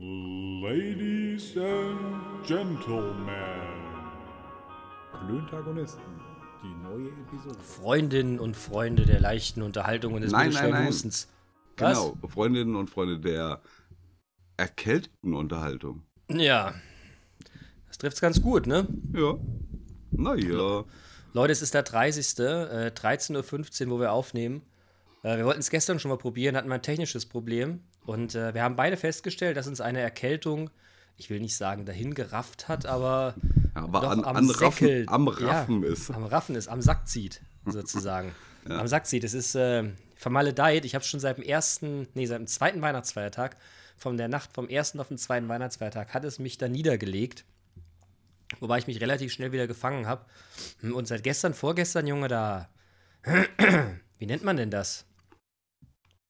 Ladies and Gentlemen. Klöntagonisten. Die neue Episode. Freundinnen und Freunde der leichten Unterhaltung und des Nein, nein, nein. Hustens. Was? Genau, Freundinnen und Freunde der erkälteten Unterhaltung. Ja. Das trifft's ganz gut, ne? Ja. Naja. Leute, es ist der 30. Äh, 13.15 Uhr, wo wir aufnehmen. Äh, wir wollten es gestern schon mal probieren, hatten mal ein technisches Problem. Und äh, wir haben beide festgestellt, dass uns eine Erkältung, ich will nicht sagen, dahin gerafft hat, aber, Aber doch an, am an Raffen, am ja, Raffen ist. Am Raffen ist, am Sack zieht, sozusagen. Am Sack zieht. Es ist äh, vermaledeit. Ich habe es schon seit dem ersten, nee, seit dem zweiten Weihnachtsfeiertag, von der Nacht vom ersten auf den zweiten Weihnachtsfeiertag, hat es mich da niedergelegt. Wobei ich mich relativ schnell wieder gefangen habe. Und seit gestern, vorgestern, Junge, da. Wie nennt man denn das?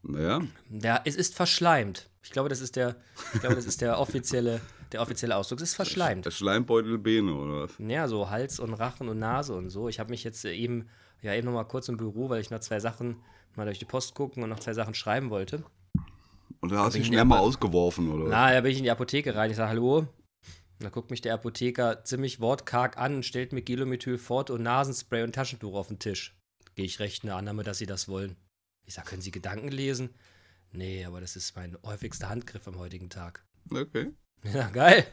Naja. Der, es ist verschleimt. Ich glaube, das ist der, ich glaube, das ist der offizielle, der offizielle Ausdruck. Es ist verschleimt. Der Schleimbeutel Bene, oder was? Ja, so Hals und Rachen und Nase und so. Ich habe mich jetzt äh, eben, ja, eben noch mal kurz im Büro, weil ich noch zwei Sachen mal durch die Post gucken und noch zwei Sachen schreiben wollte. Und da hast du dich ich schnell mal ausgeworfen, oder? Na, da bin ich in die Apotheke rein. Ich sage, hallo. Und da guckt mich der Apotheker ziemlich wortkarg an und stellt mir Gilomethylfort und Nasenspray und Taschentuch auf den Tisch. Gehe ich recht in der Annahme, dass Sie das wollen. Ich sage, können Sie Gedanken lesen? Nee, aber das ist mein häufigster Handgriff am heutigen Tag. Okay. Ja, geil.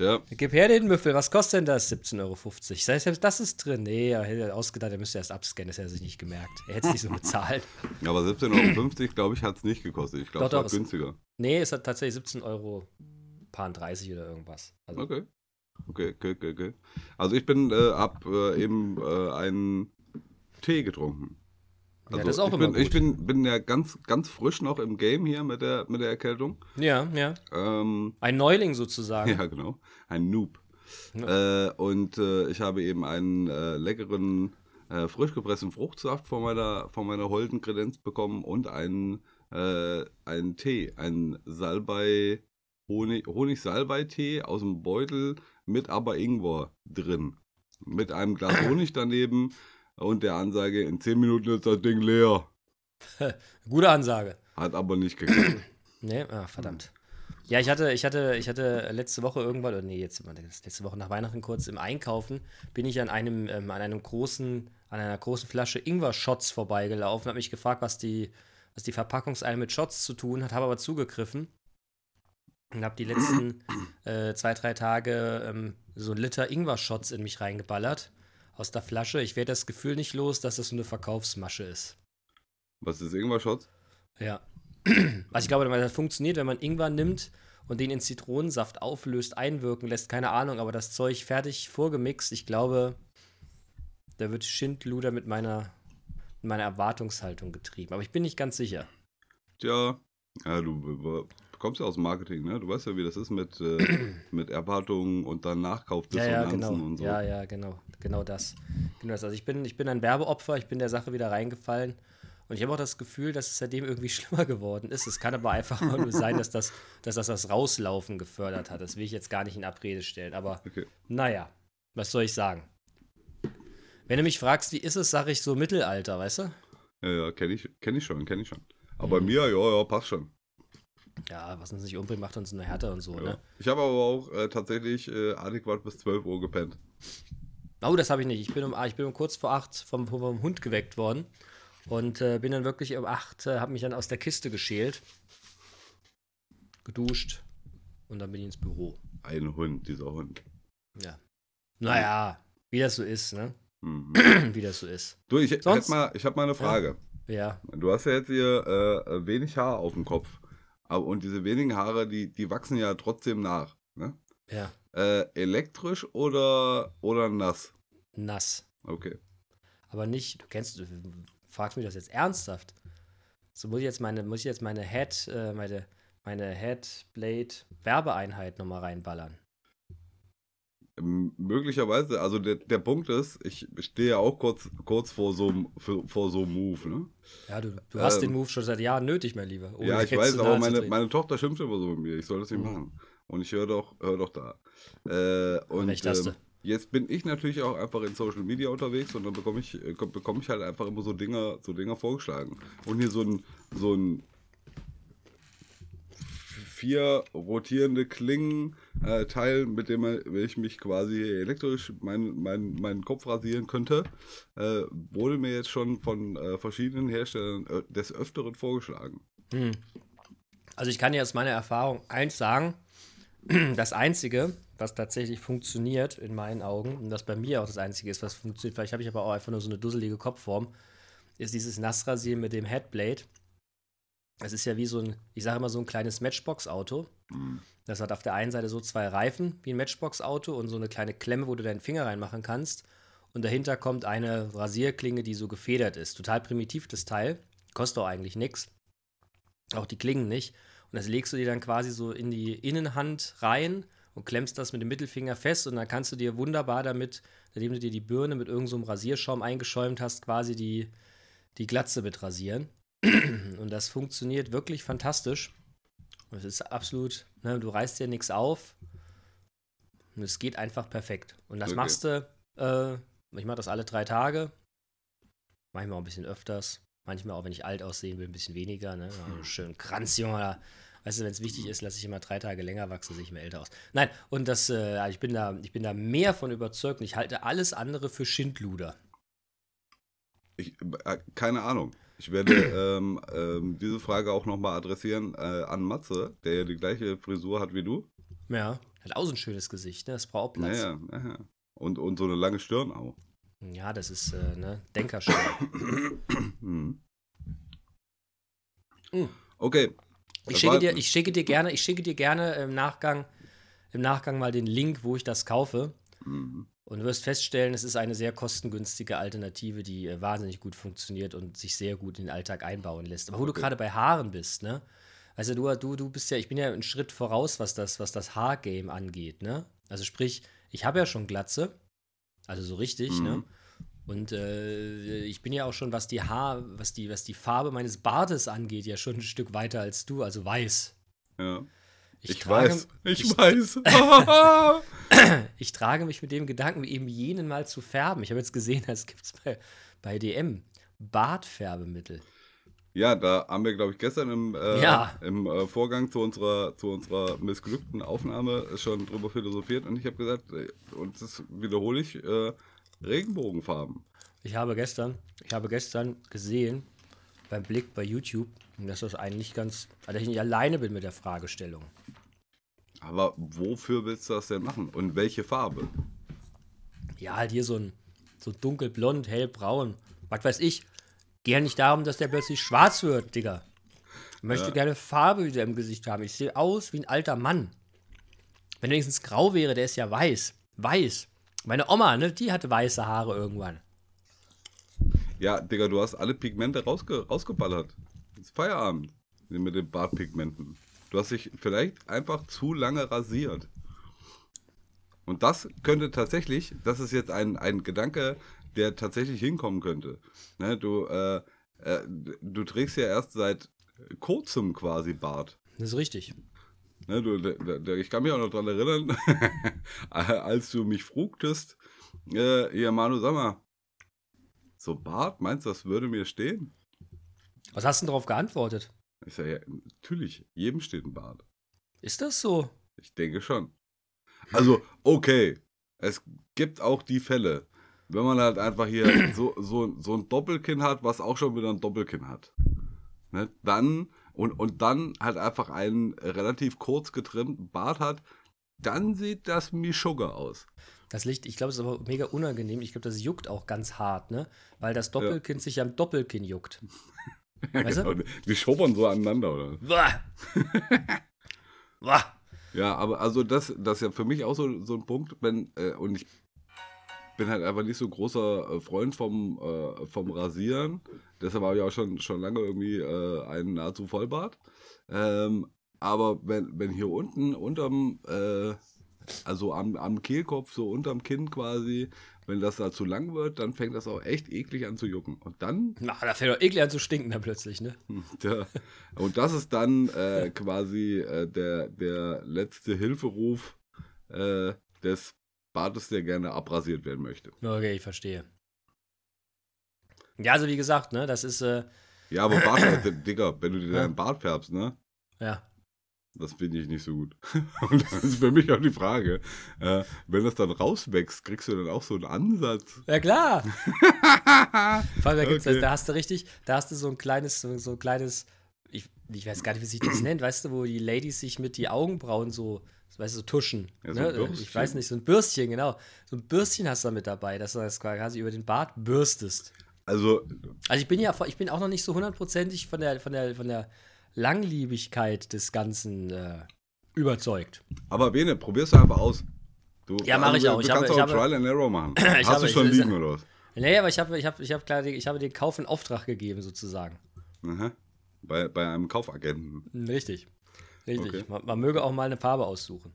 Ja. Gib her den Müffel. Was kostet denn das? 17,50 Euro. Sage, selbst das ist drin. Nee, er hätte ausgedacht, er müsste erst abscannen. Das hätte er sich nicht gemerkt. Er hätte es nicht so bezahlt. Aber 17,50 Euro, glaube ich, hat es nicht gekostet. Ich glaube, es war doch, es- günstiger. Nee, es hat tatsächlich 17 Euro, paar 30 oder irgendwas. Also, Okay. Okay, okay, okay, okay. Also ich bin, äh, hab äh, eben äh, einen Tee getrunken. Ja, Also das ist auch ich immer bin, gut. Ich bin, bin ja ganz, ganz frisch noch im Game hier mit der, mit der Erkältung. ja, ja. Ähm, Ein Neuling sozusagen. ja, genau. Ein Noob. Ja. Äh, und äh, ich habe eben einen äh, leckeren, äh, frisch gepressten Fruchtsaft von meiner, von meiner holden Kredenz bekommen und einen, äh, einen Tee, einen Salbei, Honig, Honig-Salbei-Tee aus dem Beutel mit aber Ingwer drin. Mit einem Glas Honig daneben und der Ansage, in 10 Minuten ist das Ding leer. Gute Ansage. Hat aber nicht geklappt. Nee, ah, verdammt. Ja, ich hatte, ich hatte, ich hatte letzte Woche irgendwann, oder nee, jetzt letzte Woche nach Weihnachten kurz im Einkaufen, bin ich an einem, ähm, an einem großen, an einer großen Flasche Ingwer-Shots vorbeigelaufen, habe mich gefragt, was die, was die Verpackungseile mit Shots zu tun hat, habe aber zugegriffen und habe die letzten äh, zwei, drei Tage ähm, so ein Liter Ingwer-Shots in mich reingeballert aus der Flasche. Ich werde das Gefühl nicht los, dass das so eine Verkaufsmasche ist. Was ist Ingwer-Shots? Ja. Also ich glaube, das funktioniert, wenn man Ingwer nimmt und den in Zitronensaft auflöst, einwirken lässt, keine Ahnung, aber das Zeug fertig vorgemixt, ich glaube, da wird Schindluder mit meiner, mit meiner Erwartungshaltung getrieben. Aber ich bin nicht ganz sicher. Tja, ja, du, kommst ja aus dem Marketing, ne? Du weißt ja, wie das ist mit, äh, mit Erwartungen und dann Ja, ja, Nachkaufdissonanzen genau. und so. Ja, ja, genau. Genau das. Genau das. Also ich bin, ich bin ein Werbeopfer, ich bin der Sache wieder reingefallen. Und ich habe auch das Gefühl, dass es seitdem irgendwie schlimmer geworden ist. Es kann aber einfach nur sein, dass das, dass das das Rauslaufen gefördert hat. Das will ich jetzt gar nicht in Abrede stellen. Aber Okay. naja, was soll ich sagen? Wenn du mich fragst, wie ist es, sage ich so Mittelalter, weißt du? Ja, ja, kenne ich, kenn ich schon, kenne ich schon. Mhm. Aber bei mir, ja, ja, passt schon. Ja, was uns nicht umbringt, macht uns eine Härte und so, Ja. ne? Ich habe aber auch äh, tatsächlich äh, adäquat bis 12 Uhr gepennt. Oh, das habe ich nicht. Ich bin um, ich bin um kurz vor acht vom, vom Hund geweckt worden und äh, bin dann wirklich um acht, äh, habe mich dann aus der Kiste geschält, geduscht und dann bin ich ins Büro. Ein Hund, dieser Hund. Ja. Naja, wie das so ist, ne? Mhm. wie das so ist. Du, ich, ich hätte mal, ich hab mal eine Frage. Ja. Du hast ja jetzt hier äh, wenig Haar auf dem Kopf. Aber, und diese wenigen Haare, die, die wachsen ja trotzdem nach. Ne? Ja. Äh, elektrisch oder, oder nass? Nass. Okay. Aber nicht, du kennst, du fragst mich das jetzt ernsthaft. So muss ich jetzt meine, muss ich jetzt meine Head, äh, meine, meine Headblade Werbeeinheit nochmal reinballern. Möglicherweise, also der, der Punkt ist, ich stehe ja auch kurz, kurz vor so einem vor so Move, ne? Ja, du, du hast Ähm, den Move schon seit Jahren nötig, mein Lieber. ja, ich weiß, aber meine, meine Tochter schimpft immer so mit mir, ich soll das nicht Mhm. machen. Und ich höre doch, hör doch da. Äh, und ähm, jetzt bin ich natürlich auch einfach in Social Media unterwegs und dann bekomme ich, äh, bekomme ich halt einfach immer so Dinger, so Dinger vorgeschlagen. Und hier so ein, so ein vier rotierende Klingen äh, Teil, mit dem ich mich quasi elektrisch meinen mein, meinen Kopf rasieren könnte, äh, wurde mir jetzt schon von äh, verschiedenen Herstellern äh, des Öfteren vorgeschlagen. Hm. Also ich kann dir aus meiner Erfahrung eins sagen, das Einzige, was tatsächlich funktioniert in meinen Augen, und das bei mir auch das Einzige ist, was funktioniert, vielleicht habe ich aber auch einfach nur so eine dusselige Kopfform, ist dieses Nassrasieren mit dem Headblade. Es ist ja wie so ein, ich sage immer so ein kleines Matchbox-Auto. Das hat auf der einen Seite so zwei Reifen wie ein Matchbox-Auto und so eine kleine Klemme, wo du deinen Finger reinmachen kannst. Und dahinter kommt eine Rasierklinge, die so gefedert ist. Total primitiv das Teil. Kostet auch eigentlich nichts. Auch die Klingen nicht. Und das legst du dir dann quasi so in die Innenhand rein und klemmst das mit dem Mittelfinger fest und dann kannst du dir wunderbar damit, nachdem du dir die Birne mit irgendeinem so Rasierschaum eingeschäumt hast, quasi die, die Glatze mit rasieren. Und das funktioniert wirklich fantastisch. Es ist absolut, ne, du reißt dir nichts auf. Und es geht einfach perfekt. Und das Okay. machst du, äh, ich mache das alle drei Tage. Manchmal auch ein bisschen öfters. Manchmal auch, wenn ich alt aussehen will, ein bisschen weniger. Ne? Also schön Kranz, Junge. Weißt du, wenn es wichtig ist, lasse ich immer drei Tage länger wachsen, sehe ich mir älter aus. Nein, und das, äh, ich, bin da, ich bin da mehr von überzeugt und ich halte alles andere für Schindluder. Ich, äh, keine Ahnung. Ich werde ähm, ähm, diese Frage auch nochmal adressieren äh, an Matze, der ja die gleiche Frisur hat wie du. Ja. Hat auch so ein schönes Gesicht, ne? Das braucht auch Platz. Naja, naja. Und, und so eine lange Stirn auch. Ja, das ist, äh, ne? Denkerschau. Hm. Mm. Okay. Ich schicke, dir, ich schicke dir gerne, ich schicke dir gerne im Nachgang, im Nachgang mal den Link, wo ich das kaufe. Mhm. Und du wirst feststellen, es ist eine sehr kostengünstige Alternative, die äh, wahnsinnig gut funktioniert und sich sehr gut in den Alltag einbauen lässt. Aber wo du gerade bei Haaren bist, ne? Also du, du, du bist ja, ich bin ja einen Schritt voraus, was das, was das Haargame angeht, ne? Also sprich, ich habe ja schon Glatze, also so richtig, Mhm. ne? Und äh, ich bin ja auch schon, was die Haar, was die, was die Farbe meines Bartes angeht, ja schon ein Stück weiter als du, also weiß. Ja. Ich, trage- weiß. Ich, ich- weiß. Ich trage mich mit dem Gedanken, eben jenen mal zu färben. Ich habe jetzt gesehen, das gibt es bei, bei DM. Bartfärbemittel. Ja, da haben wir, glaube ich, gestern im, äh, Ja. im äh, Vorgang zu unserer, zu unserer missglückten Aufnahme schon drüber philosophiert und ich habe gesagt, äh, und das wiederhole ich, äh, Regenbogenfarben. Ich habe gestern, ich habe gestern gesehen, beim Blick bei YouTube, dass das eigentlich ganz, dass ich nicht alleine bin mit der Fragestellung. Aber wofür willst du das denn machen? Und welche Farbe? Ja, halt hier so ein so dunkelblond, hellbraun. Was weiß ich. Geh ja nicht darum, dass der plötzlich schwarz wird, Digga. Ich möchte Ja. gerne Farbe wieder im Gesicht haben. Ich sehe aus wie ein alter Mann. Wenn wenigstens grau wäre, der ist ja weiß. Weiß. Meine Oma, ne, die hatte weiße Haare irgendwann. Ja, Digga, du hast alle Pigmente rausge rausgeballert. Ist Feierabend mit den Bartpigmenten. Du hast dich vielleicht einfach zu lange rasiert. Und das könnte tatsächlich, das ist jetzt ein, ein Gedanke, der tatsächlich hinkommen könnte. Ne, du, äh, äh, du trägst ja erst seit kurzem quasi Bart. Das ist richtig. Ne, du, d- d- ich kann mich auch noch dran erinnern, als du mich frugtest, äh, ja Manu, sag mal, so Bart, meinst du, das würde mir stehen? Was hast du denn darauf geantwortet? Ich sage, ja, natürlich, jedem steht ein Bart. Ist das so? Ich denke schon. Also, okay, es gibt auch die Fälle, wenn man halt einfach hier so, so, so ein Doppelkinn hat, was auch schon wieder ein Doppelkinn hat. Ne? Dann, und, und dann halt einfach einen relativ kurz getrimmten Bart hat, dann sieht das Mischugge aus. Das Licht, ich glaube, es ist aber mega unangenehm. Ich glaube, das juckt auch ganz hart, ne? Weil das Doppelkinn sich am Doppelkinn juckt. Weißt du? Genau, die schubbern so aneinander, oder? Ja, aber also das, das ist ja für mich auch so, so ein Punkt, wenn, äh, und ich bin halt einfach nicht so großer äh, Freund vom, äh, vom Rasieren. Deshalb habe ich auch schon, schon lange irgendwie äh, einen nahezu Vollbart. Ähm, aber wenn, wenn hier unten unterm, äh, also am, am Kehlkopf, so unterm Kinn quasi, wenn das da zu lang wird, dann fängt das auch echt eklig an zu jucken. Und dann Na, da fällt doch eklig an zu stinken dann plötzlich, ne? ja. Und das ist dann äh, quasi äh, der, der letzte Hilferuf äh, des Bartes, der gerne abrasiert werden möchte. Okay, ich verstehe. Ja, also wie gesagt, ne, das ist, äh, Ja, aber Bart, Digga, wenn du dir deinen Bart färbst, ne? ja. Das finde ich nicht so gut. Und das ist für mich auch die Frage, äh, wenn das dann rauswächst, kriegst du dann auch so einen Ansatz? Ja klar. Vor allem, da, Okay. da hast du richtig, da hast du so ein kleines, so, so ein kleines, ich, ich weiß gar nicht, wie sich das nennt, weißt du, wo die Ladies sich mit die Augenbrauen so, weißt du, so tuschen. Ja, so ne? Bürstchen. Ich weiß nicht, so ein Bürstchen, genau. So ein Bürstchen hast du da mit dabei, dass du das quasi über den Bart bürstest. Also, Also ich bin ja, ich bin auch noch nicht so hundertprozentig von der, von der, von der Langliebigkeit des Ganzen äh, überzeugt. aber Bene, probier's einfach aus. Du, Ja, mach ich du, auch. Du Ich kannst habe- ich auch habe- Trial and Error machen. Ich Hast habe- du ich- schon das- liegen oder was? Nee, aber ich habe ich hab, ich hab klar, ich habe den Kauf in Auftrag gegeben, sozusagen. Aha. Bei, bei einem Kaufagenten. Richtig. Richtig. Okay. Man, man möge auch mal eine Farbe aussuchen.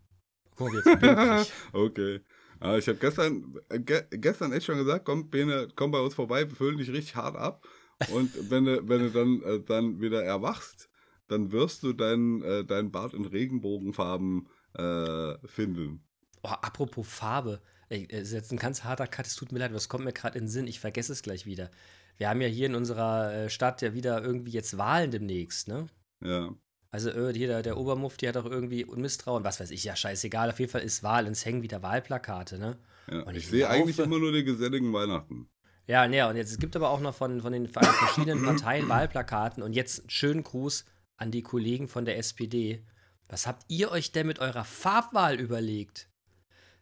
Guck mal, jetzt okay. Aber ich habe gestern, äh, ge gestern echt schon gesagt, komm, Bene, komm bei uns vorbei, wir füllen dich richtig hart ab. Und wenn du, wenn du dann, äh, dann wieder erwachst, dann wirst du deinen äh, deinen Bart in Regenbogenfarben äh, finden. Oh, apropos Farbe. Ey, es ist jetzt ein ganz harter Cut, es tut mir leid, es kommt mir gerade in den Sinn, ich vergesse es gleich wieder. Wir haben ja hier in unserer äh, Stadt ja wieder irgendwie jetzt Wahlen demnächst, ne? Ja. Also äh, hier der, der Obermufti hat auch irgendwie Misstrauen, was weiß ich, ja scheißegal, auf jeden Fall ist Wahl und es hängen wieder Wahlplakate, ne? ja. Und Ich, ich sehe eigentlich immer nur die geselligen Weihnachten. Ja, ne, und jetzt es gibt aber auch noch von, von den verschiedenen Parteien Wahlplakaten und jetzt einen schönen Gruß an die Kollegen von der SPD. Was habt ihr euch denn mit eurer Farbwahl überlegt?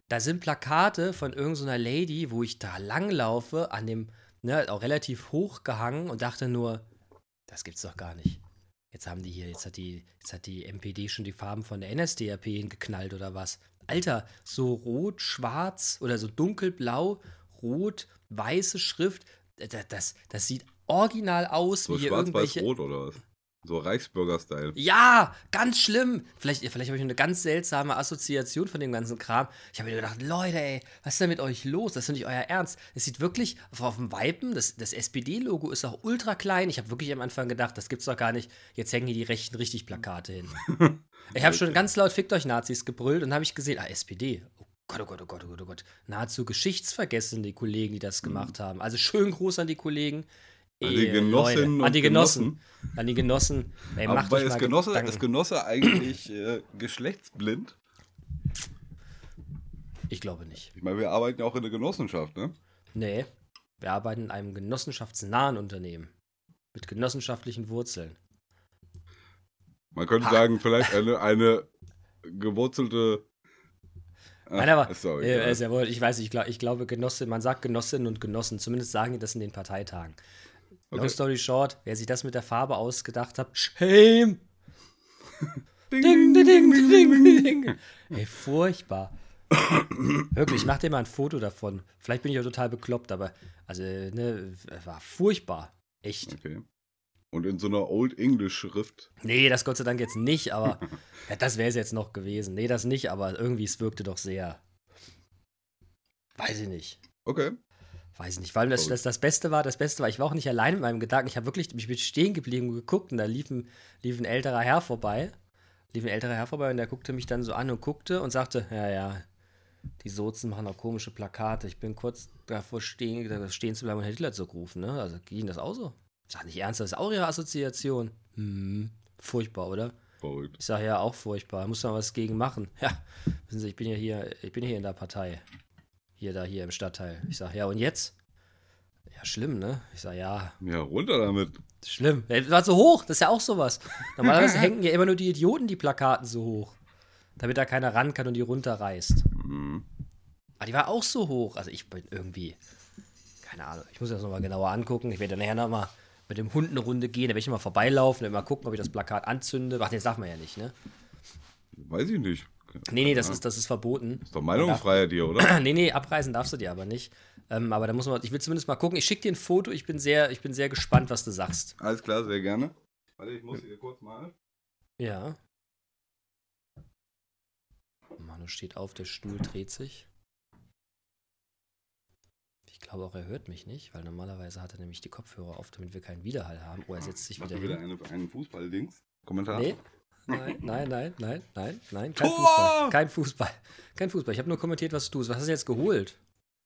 Da sind Plakate von irgendeiner Lady, wo ich da langlaufe, an dem, ne, auch relativ hoch gehangen und dachte nur, das gibt's doch gar nicht. Jetzt haben die hier, jetzt hat die, jetzt hat die MPD schon die Farben von der NSDAP hingeknallt oder was? Alter, so rot, schwarz oder so dunkelblau, rot, weiße Schrift, das, das, das sieht original aus So wie hier irgendwelche. schwarz-weiß-rot oder was? So Reichsbürger-Style. Ja, ganz schlimm. Vielleicht, vielleicht habe ich eine ganz seltsame Assoziation von dem ganzen Kram. Ich habe mir gedacht, Leute, ey, was ist denn mit euch los? Das ist nicht euer Ernst. Es sieht wirklich auf, dem Vipen, das, das SPD-Logo ist auch ultra klein. Ich habe wirklich am Anfang gedacht, das gibt's doch gar nicht. Jetzt hängen hier die Rechten richtig Plakate hin. ich habe schon ganz laut Fickt euch Nazis gebrüllt und habe ich gesehen, ah, SPD. Oh Gott, oh Gott, oh Gott, oh Gott, oh Gott. Nahezu geschichtsvergessen, die Kollegen, die das gemacht haben. Also schön Groß an die Kollegen. An die Genossinnen Leute, an die Genossen. Genossen. An die Genossen. Ey, macht Aber ist Genosse, Gedanken. ist Genosse eigentlich äh, geschlechtsblind? Ich glaube nicht. Ich meine, wir arbeiten ja auch in der Genossenschaft, ne? Nee, wir arbeiten in einem genossenschaftsnahen Unternehmen. Mit genossenschaftlichen Wurzeln. Man könnte Ha. sagen, vielleicht eine, eine gewurzelte. Ach, Nein, aber ist doch äh, ja wohl, ich weiß, ich, glaub, ich glaube, Genosse, man sagt Genossinnen und Genossen, zumindest sagen die das in den Parteitagen. Long Okay. story short, wer sich das mit der Farbe ausgedacht hat, shame! Ding, Ding, ding, ding, ding, ding, ding. Ey, furchtbar. Wirklich, mach dir mal ein Foto davon. Vielleicht bin ich ja total bekloppt, aber also, ne, war furchtbar. Echt. Okay. Und in so einer Old English Schrift. Nee, das Gott sei Dank jetzt nicht, aber ja, das wäre es jetzt noch gewesen. Nee, das nicht, aber irgendwie, es wirkte doch sehr. Weiß ich nicht. Okay. Weiß ich nicht. Allem das, das, das Beste war, das Beste war, ich war auch nicht allein mit meinem Gedanken. Ich habe wirklich, ich bin stehen geblieben und geguckt und da lief ein, lief ein älterer Herr vorbei. Lief ein älterer Herr vorbei und der guckte mich dann so an und guckte und sagte, ja, ja, die Sozen machen auch komische Plakate. Ich bin kurz davor stehen, stehen zu bleiben und Hitler zu rufen, ne? Also ging das auch so? Ich sag nicht ernst, das ist auch ihre Assoziation. Hm, furchtbar, oder? Verrückt. Ich sage ja auch furchtbar, muss man was gegen machen. Ja, wissen Sie, ich bin ja hier, ich bin hier in der Partei. Hier, da, hier im Stadtteil. Ich sage, ja, und jetzt? Ja, schlimm, ne? Ich sage, ja, Ja, runter damit. schlimm. Das war so hoch, das ist ja auch sowas. Normalerweise hängen ja immer nur die Idioten die Plakaten so hoch. Damit da keiner ran kann und die runterreißt. Mhm. Aber die war auch so hoch. Also ich bin irgendwie, keine Ahnung, ich muss das nochmal genauer angucken. Ich werde nachher nochmal mit dem Hund eine Runde gehen, da werde ich mal vorbeilaufen und mal gucken, ob ich das Plakat anzünde. Ach, das darf man ja nicht, ne? Weiß ich nicht. Nee, nee, das ist, das ist verboten. Ist doch Meinungsfreiheit hier, oder? Nee, nee, abreisen darfst du dir aber nicht. Ähm, aber da muss man, ich will zumindest mal gucken. Ich schicke dir ein Foto, ich bin sehr, ich bin sehr gespannt, was du sagst. Alles klar, sehr gerne. Warte, ich muss hier kurz mal. Ja. Manu steht auf, der Stuhl dreht sich. Ich glaube auch, er hört mich nicht, weil normalerweise hat er nämlich die Kopfhörer auf, damit wir keinen Widerhall haben. Oh, er setzt sich Mach wieder mir wieder hin. eine, einen Fußball-Dings. Kommentar. Nee. Nein, nein, nein, nein, nein, nein. Kein Tor! Fußball. Kein Fußball. Kein Fußball. Ich habe nur kommentiert, was du tust. Was hast du jetzt geholt?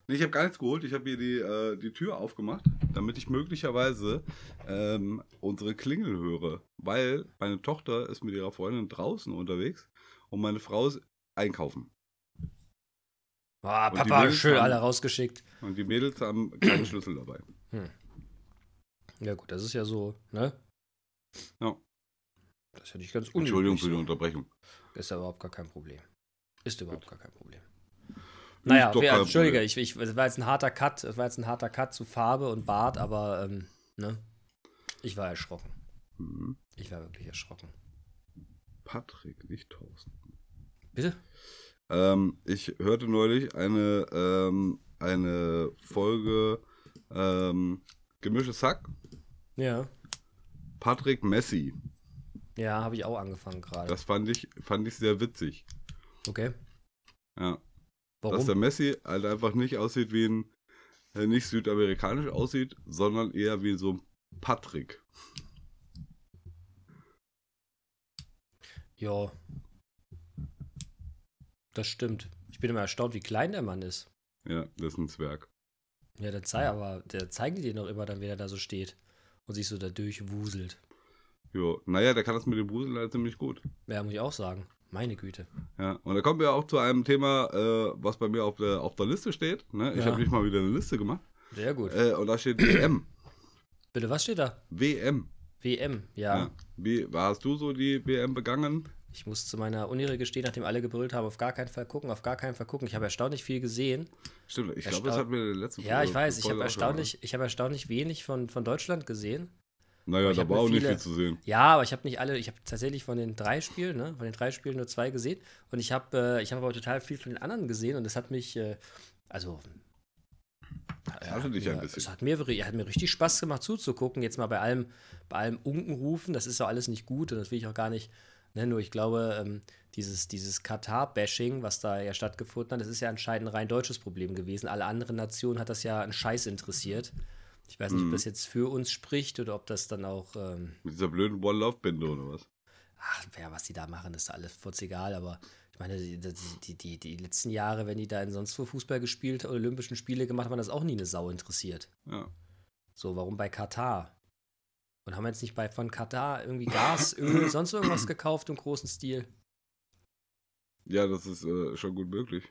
Nee, ich habe gar nichts geholt. Ich habe hier die, äh, die Tür aufgemacht, damit ich möglicherweise ähm, unsere Klingel höre. Weil meine Tochter ist mit ihrer Freundin draußen unterwegs und meine Frau ist einkaufen. Ah, Papa, schön haben- alle rausgeschickt. Und die Mädels haben keinen Schlüssel dabei. Ja, gut, das ist ja so, ne? Ja. Das ja nicht ganz unüblich. Entschuldigung für die Unterbrechung. Ist ja überhaupt gar kein Problem. Ist überhaupt gar kein Problem. Naja, wer, Entschuldige, ich, ich, es war jetzt ein harter Cut, es war jetzt ein harter Cut zu Farbe und Bart, aber ähm, ne? Ich war erschrocken. Mhm. Ich war wirklich erschrocken. Patrick, nicht Thorsten. Bitte? Ähm, ich hörte neulich eine, ähm, eine Folge ähm, Gemischtes Hack. Ja. Patrick Messi. Ja, habe ich auch angefangen gerade. Das fand ich, fand ich sehr witzig. Okay. Ja. Warum? Dass der Messi halt einfach nicht aussieht wie ein, äh, nicht südamerikanisch aussieht, sondern eher wie so ein Patrick. Ja. Das stimmt. Ich bin immer erstaunt, wie klein der Mann ist. Ja, das ist ein Zwerg. Ja, der zeigt aber, der zeigen die dir noch immer dann, wie er da so steht und sich so da durchwuselt. Jo. Naja, der kann das mit dem halt ziemlich gut. Ja, muss ich auch sagen. Meine Güte. Ja, und da kommen wir auch zu einem Thema, äh, was bei mir auf der, auf der Liste steht. Ne? Ich Ja. habe nicht mal wieder eine Liste gemacht. Sehr gut. Äh, und da steht WM. Bitte, was steht da? WM. WM, ja. Ja. Wie hast du so die WM begangen? Ich muss zu meiner Uni gestehen, nachdem alle gebrüllt haben, auf gar keinen Fall gucken, auf gar keinen Fall gucken. Ich habe erstaunlich viel gesehen. Stimmt, ich Erstau- glaube, das hatten wir in der letzten Ja, ich weiß, ich habe erstaunlich, ich habe erstaunlich wenig von, von Deutschland gesehen. Naja, da hab war auch nicht viel zu sehen. Ja, aber ich habe nicht alle, ich habe tatsächlich von den drei Spielen, ne, von den drei Spielen nur zwei gesehen. Und ich habe, äh, ich habe aber total viel von den anderen gesehen und das hat mich, äh, also. hatte hat dich mir, ein bisschen. Es hat mir, hat mir richtig Spaß gemacht zuzugucken. Jetzt mal bei allem, bei allem Unkenrufen, das ist ja alles nicht gut und das will ich auch gar nicht. Ne, nur ich glaube, ähm, dieses, dieses Katar-Bashing, was da ja stattgefunden hat, das ist ja anscheinend ein rein deutsches Problem gewesen. Alle anderen Nationen hat das ja einen Scheiß interessiert. Ich weiß nicht, Mhm. ob das jetzt für uns spricht oder ob das dann auch. Ähm, Mit dieser blöden One-Love-Binde oder was? ach, ja, was die da machen, ist alles furz egal, aber ich meine, die, die, die, die letzten Jahre, wenn die da in sonst wo Fußball gespielt, Olympischen Spiele gemacht haben, das auch nie eine Sau interessiert. Ja. So, warum bei Katar? Und haben wir jetzt nicht bei von Katar irgendwie Gas, Öl, sonst irgendwas gekauft im großen Stil? Ja, das ist äh, schon gut möglich.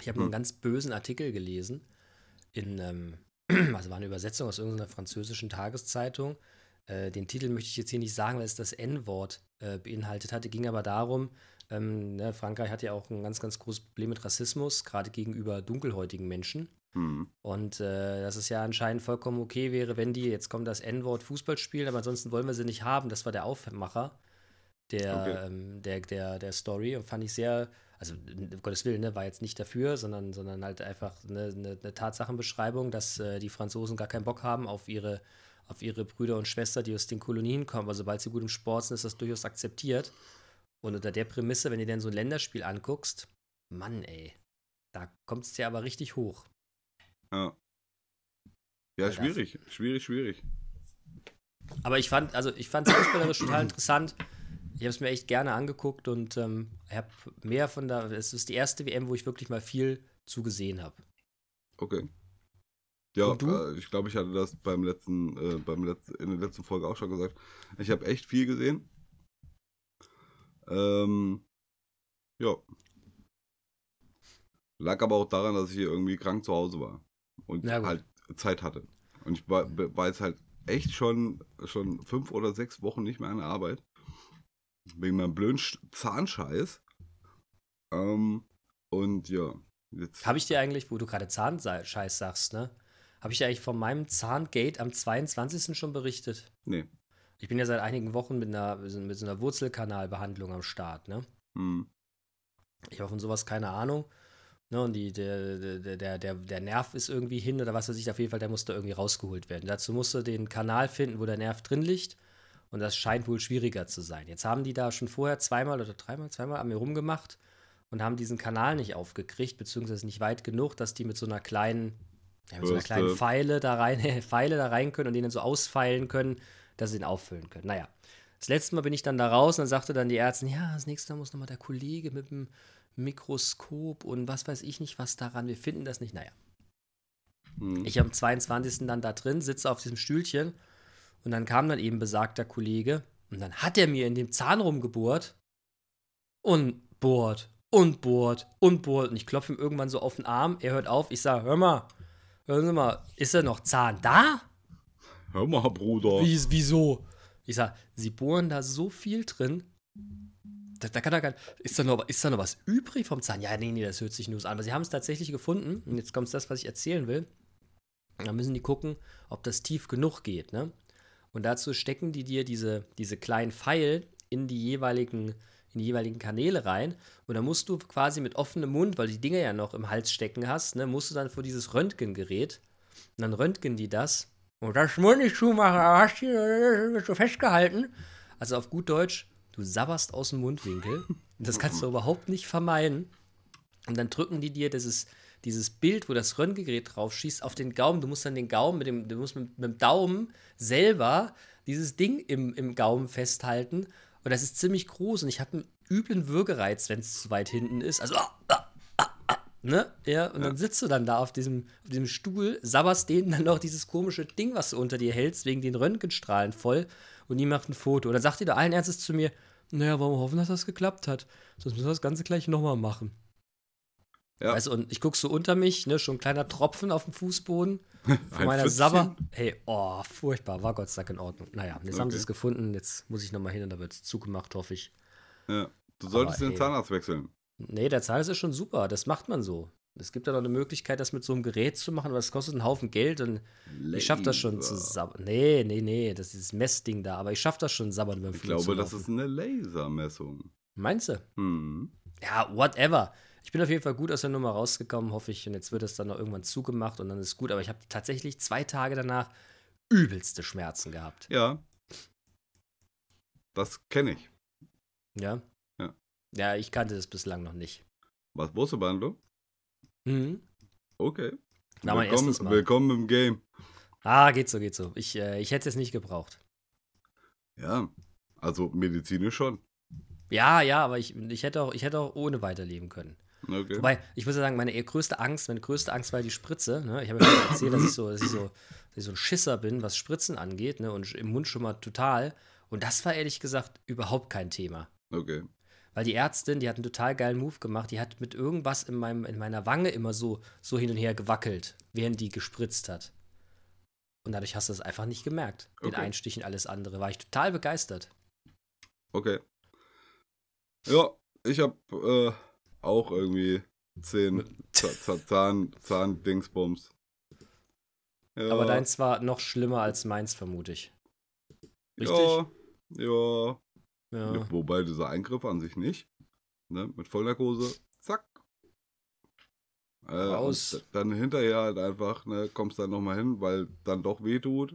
Ich habe nur einen Hm. ganz bösen Artikel gelesen in, ähm, also war eine Übersetzung aus irgendeiner französischen Tageszeitung. Äh, den Titel möchte ich jetzt hier nicht sagen, weil es das N-Wort äh, beinhaltet hatte. Ging aber darum, ähm, ne, Frankreich hat ja auch ein ganz, ganz großes Problem mit Rassismus, gerade gegenüber dunkelhäutigen Menschen. Hm. Und äh, dass es ja anscheinend vollkommen okay wäre, wenn die, jetzt kommt das N-Wort Fußball spielen, aber ansonsten wollen wir sie nicht haben. Das war der Aufmacher der, Okay. ähm, der, der, der Story und fand ich sehr, also um Gottes Willen, ne, war jetzt nicht dafür, sondern, sondern halt einfach eine, eine, eine Tatsachenbeschreibung, dass äh, die Franzosen gar keinen Bock haben auf ihre, auf ihre Brüder und Schwester, die aus den Kolonien kommen. Aber sobald sie gut im Sport sind, ist das durchaus akzeptiert. Und unter der Prämisse, wenn du dir so ein Länderspiel anguckst, Mann, ey, da kommt es dir aber richtig hoch. Ja. Ja, Weil schwierig. Schwierig, schwierig. Aber ich fand, also ich fand es fußballerisch total interessant. Ich habe es mir echt gerne angeguckt und ähm, habe mehr von da. Es ist die erste WM, wo ich wirklich mal viel zugesehen habe. Okay. Ja, äh, ich glaube, ich hatte das beim letzten, äh, beim letzten, in der letzten Folge auch schon gesagt. Ich habe echt viel gesehen. Ähm, ja. Lag aber auch daran, dass ich hier irgendwie krank zu Hause war und halt Zeit hatte. Und ich war, war jetzt halt echt schon, schon fünf oder sechs Wochen nicht mehr an der Arbeit. Wegen meinem blöden Sch- Zahnscheiß. Ähm, und ja, jetzt. Habe ich dir eigentlich, wo du gerade Zahnscheiß sagst, ne? Habe ich dir eigentlich von meinem Zahngate am 22. schon berichtet? Nee. Ich bin ja seit einigen Wochen mit einer, mit so einer Wurzelkanalbehandlung am Start, ne? Hm. Ich habe von sowas keine Ahnung. Ne, und die, der, der, der, der, der Nerv ist irgendwie hin oder was weiß ich, auf jeden Fall, der musste irgendwie rausgeholt werden. Dazu musst du den Kanal finden, wo der Nerv drin liegt. Und das scheint wohl schwieriger zu sein. Jetzt haben die da schon vorher zweimal oder dreimal, zweimal an mir rumgemacht und haben diesen Kanal nicht aufgekriegt, beziehungsweise nicht weit genug, dass die mit so einer kleinen, ja, mit so einer kleinen Pfeile da rein, Pfeile da rein können und den dann so ausfeilen können, dass sie den auffüllen können. Naja, das letzte Mal bin ich dann da raus und dann sagte dann die Ärztin, ja, das nächste Mal muss nochmal der Kollege mit dem Mikroskop und was weiß ich nicht, was daran, wir finden das nicht. Naja. Hm. Ich am 22. dann da drin, sitze auf diesem Stühlchen und dann kam dann eben besagter Kollege und dann hat er mir in dem Zahn rumgebohrt und bohrt und bohrt und bohrt und ich klopfe ihm irgendwann so auf den Arm, er hört auf, ich sage, hör mal, hören Sie mal, ist da noch Zahn da? Hör mal, Bruder. Wie, wieso? Ich sag, sie bohren da so viel drin. Da, da kann da gar, ist, da noch, ist da noch was übrig vom Zahn? Ja, nee, nee, das hört sich nur so an. Aber sie haben es tatsächlich gefunden. Und jetzt kommt das, was ich erzählen will. Da müssen die gucken, ob das tief genug geht. Ne? Und dazu stecken die dir diese, diese kleinen Pfeil in die jeweiligen in die jeweiligen Kanäle rein und dann musst du quasi mit offenem Mund, weil du die Dinger ja noch im Hals stecken hast, ne, musst du dann vor dieses Röntgengerät und dann röntgen die das und das Mund nicht zumachen, aber hast du so festgehalten. Also auf gut Deutsch, du sabberst aus dem Mundwinkel. Das kannst du überhaupt nicht vermeiden. Und dann drücken die dir dieses, dieses Bild, wo das Röntgengerät drauf schießt, auf den Gaumen. Du musst dann den Gaumen mit dem, du musst mit, mit dem Daumen selber dieses Ding im, im Gaumen festhalten. Und das ist ziemlich groß und ich habe einen üblen Würgereiz, wenn es zu weit hinten ist. Also, ah, ah, ah, ah, ne? Ja, und dann sitzt du dann da auf diesem, auf diesem Stuhl, sabberst denen dann noch dieses komische Ding, was du unter dir hältst, wegen den Röntgenstrahlen voll und die macht ein Foto. Und dann sagt die da allen Ernstes zu mir, naja, wollen wir hoffen, dass das geklappt hat. Sonst müssen wir das Ganze gleich nochmal machen. Ja. Weißt und ich gucke so unter mich, ne, schon ein kleiner Tropfen auf dem Fußboden von Ein meiner. Sabber. Hey, oh, furchtbar, war Gott sei Dank in Ordnung. Naja, jetzt haben sie Okay. es gefunden, jetzt muss ich nochmal hin und da wird es zugemacht, hoffe ich. Ja. Du solltest Aber, den ey. Zahnarzt wechseln. Nee, der Zahl ist schon super, das macht man so. Es gibt ja noch eine Möglichkeit, das mit so einem Gerät zu machen, aber das kostet einen Haufen Geld und ich schaffe das schon zu Laser. sabbern. Nee, nee, nee, das ist dieses Messding da, aber ich schaffe das schon sabbern beim Ich glaube, das ist eine Lasermessung. Meinst du? Hm. Ja, whatever. Ich bin auf jeden Fall gut aus der Nummer rausgekommen, hoffe ich. Und jetzt wird es dann noch irgendwann zugemacht und dann ist gut. Aber ich habe tatsächlich zwei Tage danach übelste Schmerzen gehabt. Ja. Das kenne ich. Ja? Ja. Ja, ich kannte das bislang noch nicht. Was, Wurzelbehandlung? Mhm. Okay. War mein willkommen, erstes Mal. willkommen im Game. Ah, geht so, geht so. Ich, äh, ich hätte es nicht gebraucht. Ja. Also medizinisch schon. Ja, ja, aber ich, ich, hätte auch, ich hätte auch ohne weiterleben können. Okay. Wobei, ich muss ja sagen, meine größte Angst, meine größte Angst war die Spritze. Ne? Ich habe ja schon erzählt, dass ich, so, dass, ich so, dass ich so ein Schisser bin, was Spritzen angeht, ne? und im Mund schon mal total. Und das war ehrlich gesagt überhaupt kein Thema. okay. Weil die Ärztin, die hat einen total geilen Move gemacht, die hat mit irgendwas in, meinem, in meiner Wange immer so, so hin und her gewackelt, während die gespritzt hat. Und dadurch hast du es einfach nicht gemerkt. Den Okay. Einstich und alles andere. War ich total begeistert. Okay. Ja, ich habe äh, auch irgendwie zehn Zahn, Zahn-Dingsbums. Ja, Aber deins war noch schlimmer als meins, vermute ich. Richtig? Ja, ja. Ja. Wobei dieser Eingriff an sich nicht. Ne? Mit Vollnarkose, zack. Äh, Raus. dann hinterher halt einfach, ne, kommst dann nochmal hin, weil dann doch weh tut.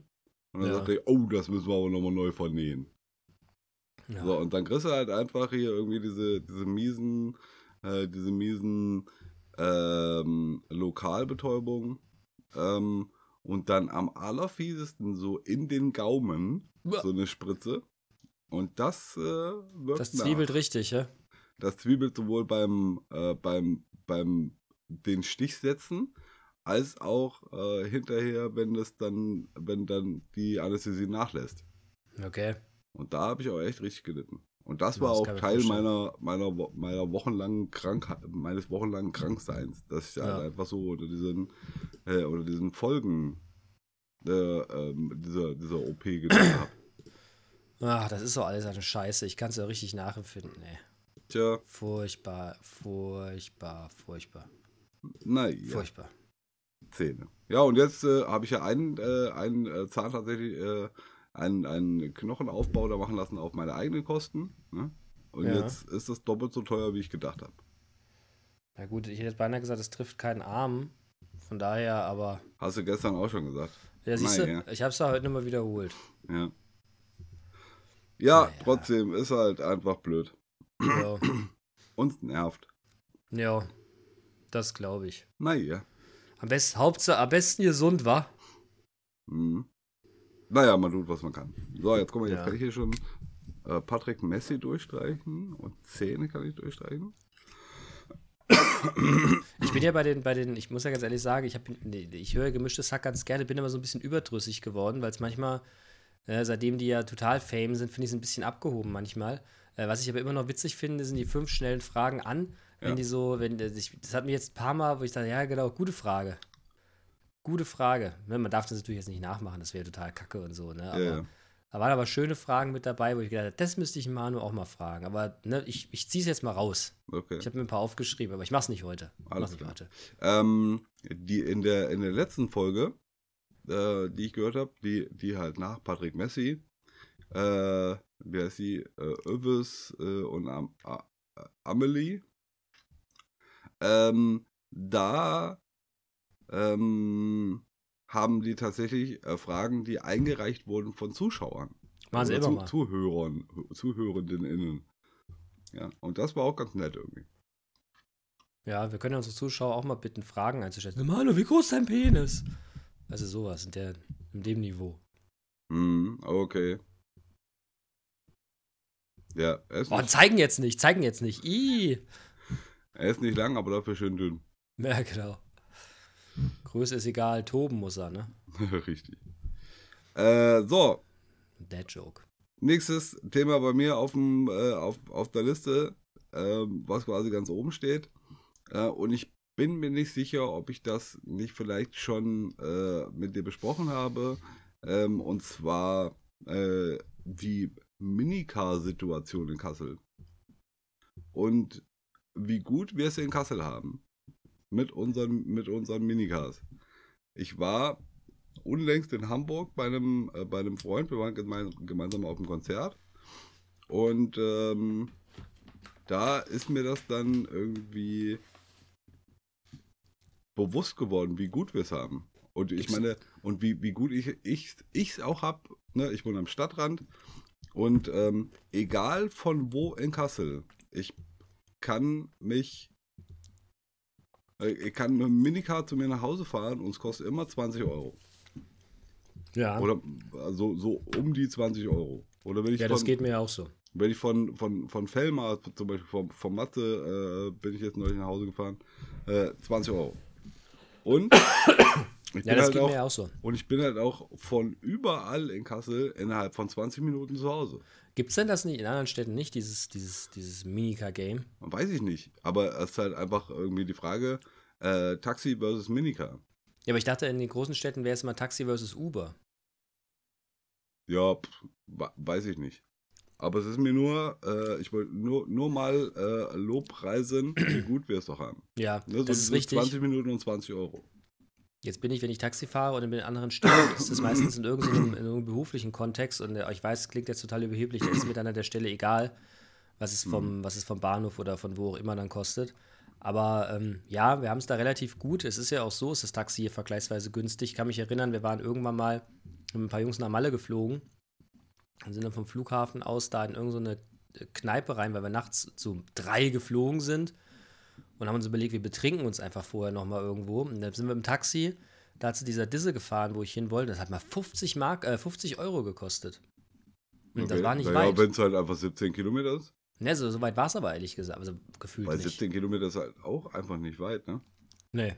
Und dann Ja. sagt er, oh, das müssen wir aber nochmal neu vernähen. Ja. So, und dann kriegst du halt einfach hier irgendwie diese, diese miesen, äh, diese miesen ähm, Lokalbetäubung. Ähm, und dann am allerfiesesten so in den Gaumen so eine Spritze. Und das äh, wirkt Das nach. zwiebelt richtig, ja? Das zwiebelt sowohl beim, äh, beim, beim den Stich setzen, als auch äh, hinterher, wenn das dann, wenn dann die Anästhesie nachlässt. Okay. Und da habe ich auch echt richtig gelitten. Und das Ja, war das auch Teil meiner, meiner, meiner wochenlangen Krankheit, meines wochenlangen Krankseins, dass ich Ja. halt einfach so unter diesen, äh, unter diesen Folgen der, ähm, dieser, dieser OP gelitten habe. Ach, das ist doch alles eine Scheiße. Ich kann es ja richtig nachempfinden, ey. Tja, Furchtbar, furchtbar, furchtbar, naja, furchtbar. Zähne. Ja, und jetzt äh, habe ich ja einen, äh, einen äh, Zahn tatsächlich, äh, einen, einen Knochenaufbau da machen lassen auf meine eigenen Kosten. Ne? Und Ja. jetzt ist das doppelt so teuer, wie ich gedacht habe. Na gut, ich hätte jetzt beinahe gesagt, es trifft keinen Arm. Von daher, aber. Hast du gestern auch schon gesagt. Ja, siehst du, Naja. ich habe es ja heute nochmal wiederholt. Ja. Ja, Naja. trotzdem ist halt einfach blöd. Ja, Uns nervt. ja das glaube ich. Naja. Am besten, Hauptsache, am besten gesund war. Mhm. Naja, man tut, was man kann. So, jetzt guck mal, jetzt Ja. kann ich hier schon äh, Patrick Messi durchstreichen und Zähne kann ich durchstreichen. Ich bin ja bei den, bei den, ich muss ja ganz ehrlich sagen, ich, hab, nee, ich höre gemischtes Hack ganz gerne, bin aber so ein bisschen überdrüssig geworden, weil es manchmal, äh, seitdem die ja total fame sind, finde ich es ein bisschen abgehoben manchmal. Äh, was ich aber immer noch witzig finde, sind die fünf schnellen Fragen an, wenn Ja. die so, wenn äh, das hat mir jetzt ein paar Mal, wo ich dachte, ja genau, gute Frage. Gute Frage. Ne, man darf das natürlich jetzt nicht nachmachen, das wäre total kacke und so, ne? Aber, Ja. Da waren aber schöne Fragen mit dabei, wo ich gedacht habe, das müsste ich Manu auch mal fragen. Aber ne, ich, ich ziehe es jetzt mal raus. Okay. Ich habe mir ein paar aufgeschrieben, aber ich mache es nicht heute. Alles mach's nicht klar. heute. Ähm, die in der in der letzten Folge, äh, die ich gehört habe, die die halt nach Patrick Messi, äh, wie heißt sie, äh, Övis äh, und Am Amelie, ähm, da ähm, haben die tatsächlich äh, Fragen, die eingereicht wurden von Zuschauern. Machen sie Oder immer mal. Zuhörern, Zuhörenden Ja, und das war auch ganz nett irgendwie. Ja, wir können unsere Zuschauer auch mal bitten, Fragen einzustellen. Manu, wie groß ist dein Penis? Also sowas in, der, in dem Niveau. Hm, okay. Ja, er ist, Oh, nicht, zeigen jetzt nicht, zeigen jetzt nicht. Ih. er ist nicht lang, aber dafür schön dünn. Ja, genau. Größe ist egal, toben muss er, ne? Richtig. Äh, so, Dad Joke. nächstes Thema bei mir auf, dem, äh, auf, auf der Liste, ähm, was quasi ganz oben steht. Äh, und ich bin mir nicht sicher, ob ich das nicht vielleicht schon äh, mit dir besprochen habe. Ähm, und zwar äh, die Minicar-Situation in Kassel. Und wie gut wir es in Kassel haben. Mit unseren, mit unseren Minicars. Ich war unlängst in Hamburg bei einem, äh, bei einem Freund. Wir waren gemein, gemeinsam auf dem Konzert. Und ähm, da ist mir das dann irgendwie bewusst geworden, wie gut wir es haben. Und ich meine, und wie, wie gut ich ich es auch habe. Ne? Ich wohne am Stadtrand. Und ähm, egal von wo in Kassel, ich kann mich ich kann mit dem Minicar zu mir nach Hause fahren und es kostet immer 20 Euro. Ja, Oder also, so um die 20 Euro. Oder wenn ich ja das von, geht mir ja auch so. wenn ich von, von, von Fellmar, zum Beispiel vom, vom Mathe, äh, bin ich jetzt neulich nach Hause gefahren, äh, 20 Euro. Und ich, Ja, das halt geht auch, mir ja auch so. und ich bin halt auch von überall in Kassel innerhalb von 20 Minuten zu Hause. Gibt es denn das nicht in anderen Städten nicht, dieses, dieses, dieses Minicar-Game? Weiß ich nicht. Aber es ist halt einfach irgendwie die Frage, äh, Taxi versus Minicar. Ja, aber ich dachte, in den großen Städten wäre es immer Taxi versus Uber. Ja, pff, weiß ich nicht. Aber es ist mir nur, äh, ich wollte nur, nur mal äh, Lobpreisen, wie gut wir es doch haben. Ja, Ne, so das ist richtig. 20 Minuten und 20 Euro. Jetzt bin ich, wenn ich Taxi fahre und in den anderen Städten, ist das meistens in irgendeinem, in irgendeinem beruflichen Kontext und äh, ich weiß, es klingt jetzt total überheblich, ist mir dann an der Stelle egal, was es vom, was es vom Bahnhof oder von wo auch immer dann kostet. Aber ähm, ja, wir haben es da relativ gut. Es ist ja auch so, ist das Taxi hier vergleichsweise günstig. Ich kann mich erinnern, wir waren irgendwann mal mit ein paar Jungs nach Malle geflogen und sind dann vom Flughafen aus da in irgendeine Kneipe rein, weil wir nachts zu drei geflogen sind und haben uns überlegt, wir betrinken uns einfach vorher nochmal irgendwo. Und dann sind wir im Taxi, da hat zu dieser Disse gefahren, wo ich hin wollte. Das hat mal 50, Mark, äh, 50 Euro gekostet. Und das Okay. war nicht naja, weit. wenn es halt einfach 17 Kilometer ist. Ne, so, so weit war es aber ehrlich gesagt. Also gefühlt Weil nicht. 17 Kilometer ist halt auch einfach nicht weit, ne? Nee.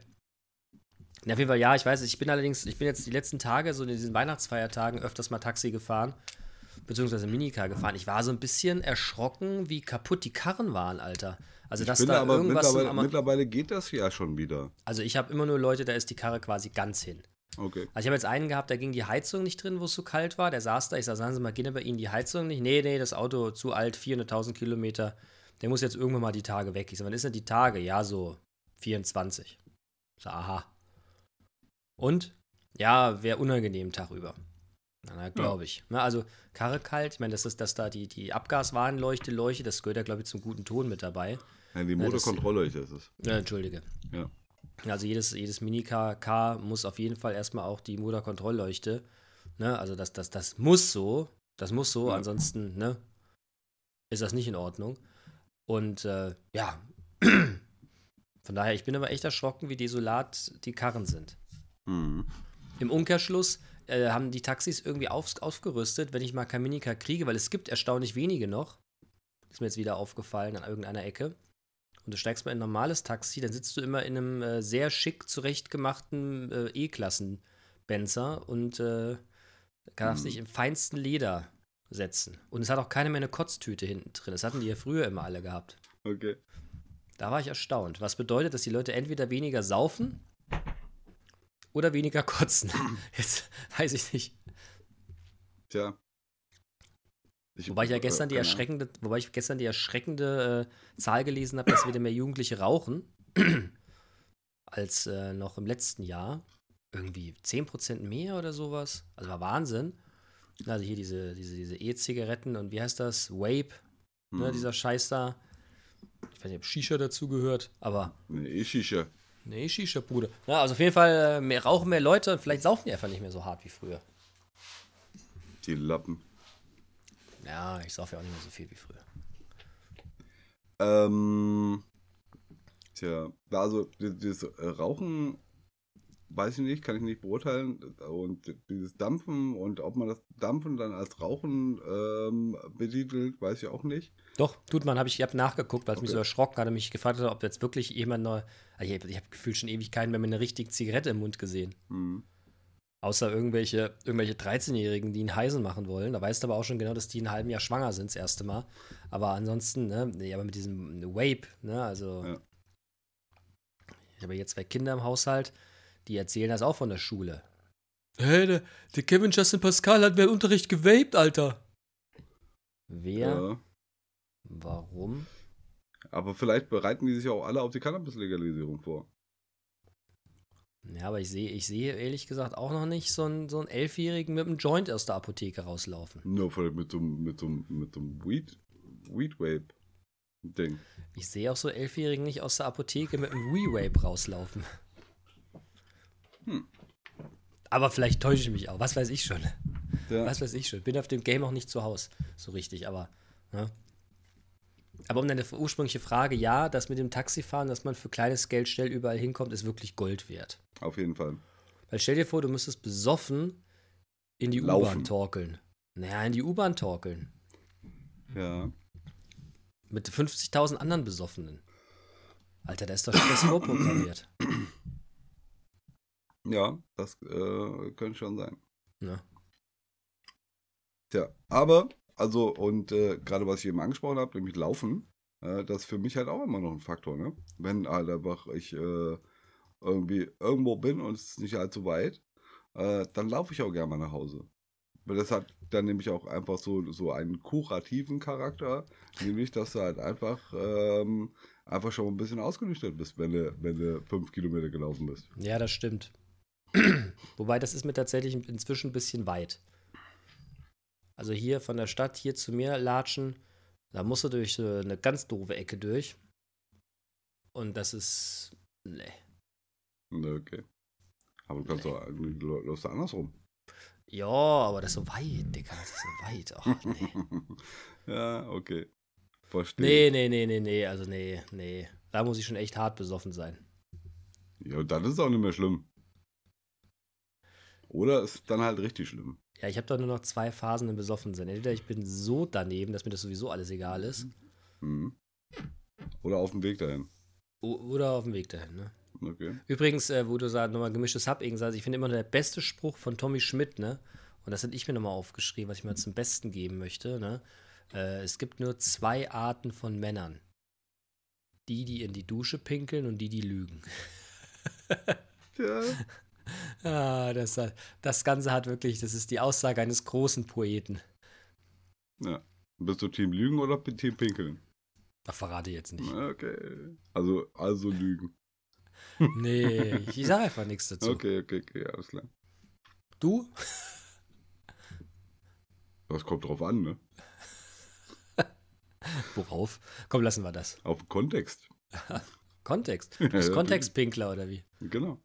Na, auf jeden Fall, ja, ich weiß, ich bin allerdings, ich bin jetzt die letzten Tage, so in diesen Weihnachtsfeiertagen, öfters mal Taxi gefahren, beziehungsweise Minicar gefahren. Ich war so ein bisschen erschrocken, wie kaputt die Karren waren, Alter. Also, dass da aber irgendwas. mittlerweile, mittlerweile geht das ja schon wieder. also, ich habe immer nur Leute, da ist die Karre quasi ganz hin. Okay. Also ich habe jetzt einen gehabt, da ging die Heizung nicht drin, wo es so kalt war. Der saß da. Ich sag, sagen Sie mal, geht bei Ihnen die Heizung nicht? Nee, nee, das Auto zu alt, 400.000 Kilometer. Der muss jetzt irgendwann mal die Tage weg. Ich sag, wann ist denn die Tage? Ja, so 24. Ich sag, aha. Und? Ja, wäre unangenehm Tag über. Na, glaube ich. Na, also Karre kalt. Ich meine, das ist, dass da die, die Abgaswarnleuchte leuchtet. Das gehört ja, glaube ich, zum guten Ton mit dabei. Ja, die Motorkontrolle ist es. Äh, Entschuldige. Ja. Also jedes, jedes Minicar Car muss auf jeden Fall erstmal auch die Motorkontrollleuchte. Ne? Also das, das, das muss so. Das muss so, Ja. ansonsten ne, ist das nicht in Ordnung. Und äh, ja, von daher, ich bin aber echt erschrocken, wie desolat die Karren sind. Mhm. Im Umkehrschluss äh, haben die Taxis irgendwie auf, aufgerüstet, wenn ich mal Kaminika kriege, weil es gibt erstaunlich wenige noch. Ist mir jetzt wieder aufgefallen an irgendeiner Ecke. Und du steigst mal in ein normales Taxi, dann sitzt du immer in einem äh, sehr schick zurechtgemachten äh, E-Klassen-Benzer und äh, darfst Hm. dich im feinsten Leder setzen. Und es hat auch keine mehr eine Kotztüte hinten drin. Das hatten die ja früher immer alle gehabt. Okay. Da war ich erstaunt. Was bedeutet, dass die Leute entweder weniger saufen oder weniger kotzen. Jetzt weiß ich nicht. Tja. Ich- Wobei ich ja äh, gestern die erschreckende, wobei ich gestern die erschreckende äh, Zahl gelesen habe, dass wieder mehr Jugendliche rauchen als äh, noch im letzten Jahr. Irgendwie 10% mehr oder sowas. Also war Wahnsinn. Also hier diese, diese, diese E-Zigaretten und wie heißt das? Vape, ne, Hm. dieser Scheiß da. Ich weiß nicht, ob Shisha dazu gehört, aber Nee, eh Shisha. Nee, Shisha-Bude. Ja, also auf jeden Fall äh, mehr, rauchen mehr Leute und vielleicht saufen die einfach nicht mehr so hart wie früher. Die Lappen. Ja, ich saufe ja auch nicht mehr so viel wie früher. Ähm, tja, also äh, Rauchen, weiß ich nicht, kann ich nicht beurteilen. Und dieses Dampfen und ob man das Dampfen dann als Rauchen ähm, betitelt, weiß ich auch nicht. Doch, tut man, habe ich, ich habe nachgeguckt, weil es mich Okay. so erschrocken hatte, mich gefragt hat, ob jetzt wirklich jemand neu. Also ich habe ich hab gefühlt schon ewig keinen mehr mit einer richtigen Zigarette im Mund gesehen. Hm. Außer irgendwelche, irgendwelche 13-Jährigen, die einen Heisen machen wollen. Da weißt du aber auch schon genau, dass die in einem halben Jahr schwanger sind, das erste Mal. Aber ansonsten, ne, nee, aber mit diesem Vape, ne, also. Ja. Ich habe jetzt zwei Kinder im Haushalt, die erzählen das auch von der Schule. Hey, der, der Kevin Justin Pascal hat während Unterricht gewaped, Alter. Wer? Ja. Warum? Aber vielleicht bereiten die sich auch alle auf die Cannabis-Legalisierung vor. Ja, aber ich sehe, ich sehe ehrlich gesagt auch noch nicht so einen, so einen Elfjährigen mit einem Joint aus der Apotheke rauslaufen. Nur vielleicht mit so einem mit so mit so einem Weed, Weed Vape Ding. Ich sehe auch so Elfjährigen nicht aus der Apotheke mit einem Wee-Vape rauslaufen. Hm. Aber vielleicht täusche ich mich auch. Was weiß ich schon. Ja. Was weiß ich schon. Bin auf dem Game auch nicht zu Hause. So richtig, aber. Ja. Aber um deine ursprüngliche Frage, ja, das mit dem Taxifahren, dass man für kleines Geld schnell überall hinkommt, ist wirklich Gold wert. Auf jeden Fall. Weil stell dir vor, du müsstest besoffen in die. U-Bahn torkeln. Naja, in die U-Bahn torkeln. Ja. Mit 50.000 anderen Besoffenen. Alter, da ist doch Stress vorprogrammiert. Ja, das äh, könnte schon sein. Ne? Tja, aber, also, und äh, gerade was ich eben angesprochen habe, nämlich Laufen, äh, das ist für mich halt auch immer noch ein Faktor, ne? Wenn halt einfach ich äh, irgendwie irgendwo bin und es ist nicht allzu weit, äh, dann laufe ich auch gerne mal nach Hause. Weil das hat dann nämlich auch einfach so, so einen kurativen Charakter, nämlich, dass du halt einfach, ähm, einfach schon ein bisschen ausgenüchtert bist, wenn du, wenn du fünf Kilometer gelaufen bist. Ja, das stimmt. Wobei, das ist mir tatsächlich inzwischen ein bisschen weit. Also hier von der Stadt hier zu mir latschen, da musst du durch so eine ganz doofe Ecke durch. Und das ist. Nee. Ne, Okay. Aber du kannst Nee. doch, irgendwie läufst du andersrum. Ja, aber das ist so weit, Digga. Das ist so weit. Ach, nee. ja, okay. Verstehe. Nee, nee, nee, nee, nee. Also, nee, nee. Da muss ich schon echt hart besoffen sein. Ja, und dann ist auch nicht mehr schlimm. Oder ist dann halt richtig schlimm. Ja, ich habe doch nur noch zwei Phasen im Besoffensein. Entweder ich bin so daneben, dass mir das sowieso alles egal ist, Mhm. Oder auf dem Weg dahin. o- oder auf dem Weg dahin, ne? Okay. Übrigens, äh, wo du sagst, nochmal gemischtes Hub, also ich finde immer noch der beste Spruch von Tommy Schmidt, ne? Und das hatte ich mir nochmal aufgeschrieben, was ich mal zum Besten geben möchte, ne? Äh, es gibt nur zwei Arten von Männern. Die, die in die Dusche pinkeln und die, die lügen. Tja. Ah, das, das Ganze hat wirklich, das ist die Aussage eines großen Poeten. Ja. Bist du Team Lügen oder Team Pinkeln? Ach, verrate ich jetzt nicht. Okay. Also, also Lügen. Nee, ich, sage einfach nichts dazu. Okay, okay, okay, alles klar. Du? Das kommt drauf an, ne? Worauf? Komm, lassen wir das. Auf Kontext. Kontext. Du bist Ja, Kontextpinkler oder wie? Genau.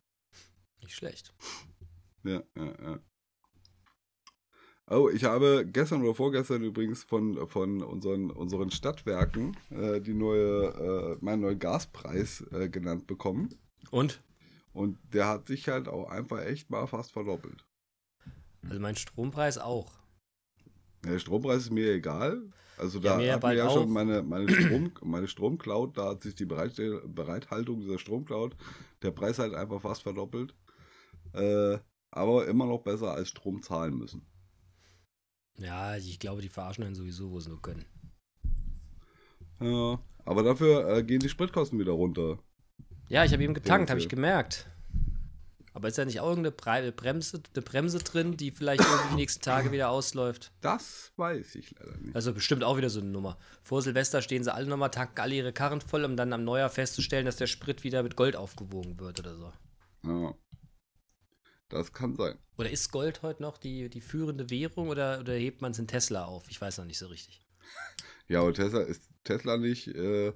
Nicht schlecht. Ja, ja, ja. Oh, ich habe gestern oder vorgestern übrigens von, von unseren, unseren Stadtwerken äh, die neue, äh, meinen neuen Gaspreis äh, genannt bekommen. Und? Und der hat sich halt auch einfach echt mal fast verdoppelt. Also mein Strompreis auch. Der Strompreis ist mir egal. Also da ja hat mir ja schon meine, meine, Strom, meine Stromcloud, da hat sich die Bereithaltung dieser Stromcloud, der Preis halt einfach fast verdoppelt. Äh, aber immer noch besser als Strom zahlen müssen. Ja, ich glaube, die verarschen einen sowieso, wo sie nur können. Ja, aber dafür äh, gehen die Spritkosten wieder runter. Ja, ich habe eben getankt, habe ich gemerkt. Aber ist da nicht auch irgendeine Bre Bremse, eine Bremse drin, die vielleicht irgendwie die nächsten Tage wieder ausläuft? Das weiß ich leider nicht. Also bestimmt auch wieder so eine Nummer. Vor Silvester stehen sie alle nochmal, tanken alle ihre Karren voll, um dann am Neujahr festzustellen, dass der Sprit wieder mit Gold aufgewogen wird oder so. Ja. Das kann sein. Oder ist Gold heute noch die, die führende Währung oder, oder hebt man es in Tesla auf? Ich weiß noch nicht so richtig. Ja, aber Tesla ist Tesla nicht äh,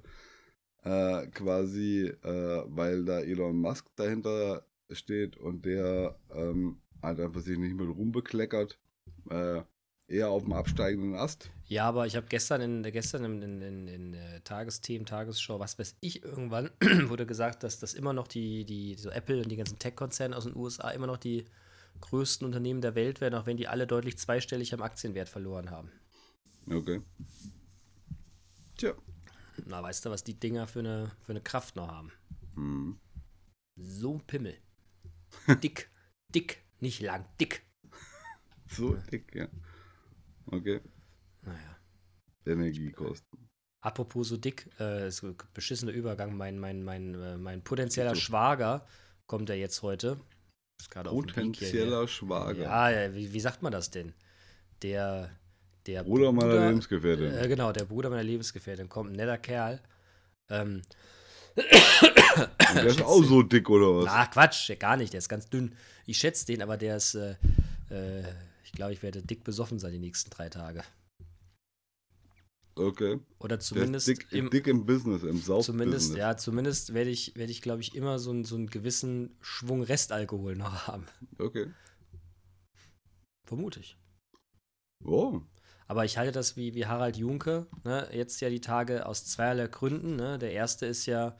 äh, quasi, äh, weil da Elon Musk dahinter steht und der ähm, halt einfach sich nicht mit Ruhm bekleckert, äh, eher auf dem absteigenden Ast. Ja, aber ich habe gestern in gestern in, in, in, in äh, Tagesthemen, Tagesschau, was weiß ich, irgendwann wurde gesagt, dass das immer noch die, die so Apple und die ganzen Tech-Konzerne aus den USA immer noch die größten Unternehmen der Welt werden, auch wenn die alle deutlich zweistellig am Aktienwert verloren haben. Okay. Tja. Na, weißt du, was die Dinger für eine, für eine Kraft noch haben? Hm. So ein Pimmel. dick, dick, nicht lang, dick. So dick, ja. Okay. Naja. Energiekosten. Apropos so dick, äh, ist ein beschissener Übergang. Mein, mein, mein, äh, mein potenzieller So. Schwager kommt ja jetzt heute. Ist. Potenzieller Schwager. Ja, ja wie, wie sagt man das denn? Der, der Bruder meiner Lebensgefährtin. Äh, genau, der Bruder meiner Lebensgefährtin kommt, ein netter Kerl. Ähm, der ist auch so dick, oder was? na, Quatsch, gar nicht, der ist ganz dünn. Ich schätze den, aber der ist, äh, äh, glaube, ich werde dick besoffen sein die nächsten drei Tage. Okay. Oder zumindest dick, im, dick im Business, im Sauf-Business. Zumindest, ja, zumindest werde ich, werde ich glaube ich, immer so, einen- so einen gewissen Schwung Restalkohol noch haben. Okay. Vermute ich. Oh. Aber ich halte das wie, wie Harald Junke, ne, jetzt ja die Tage aus zweierlei Gründen. Ne? Der erste ist ja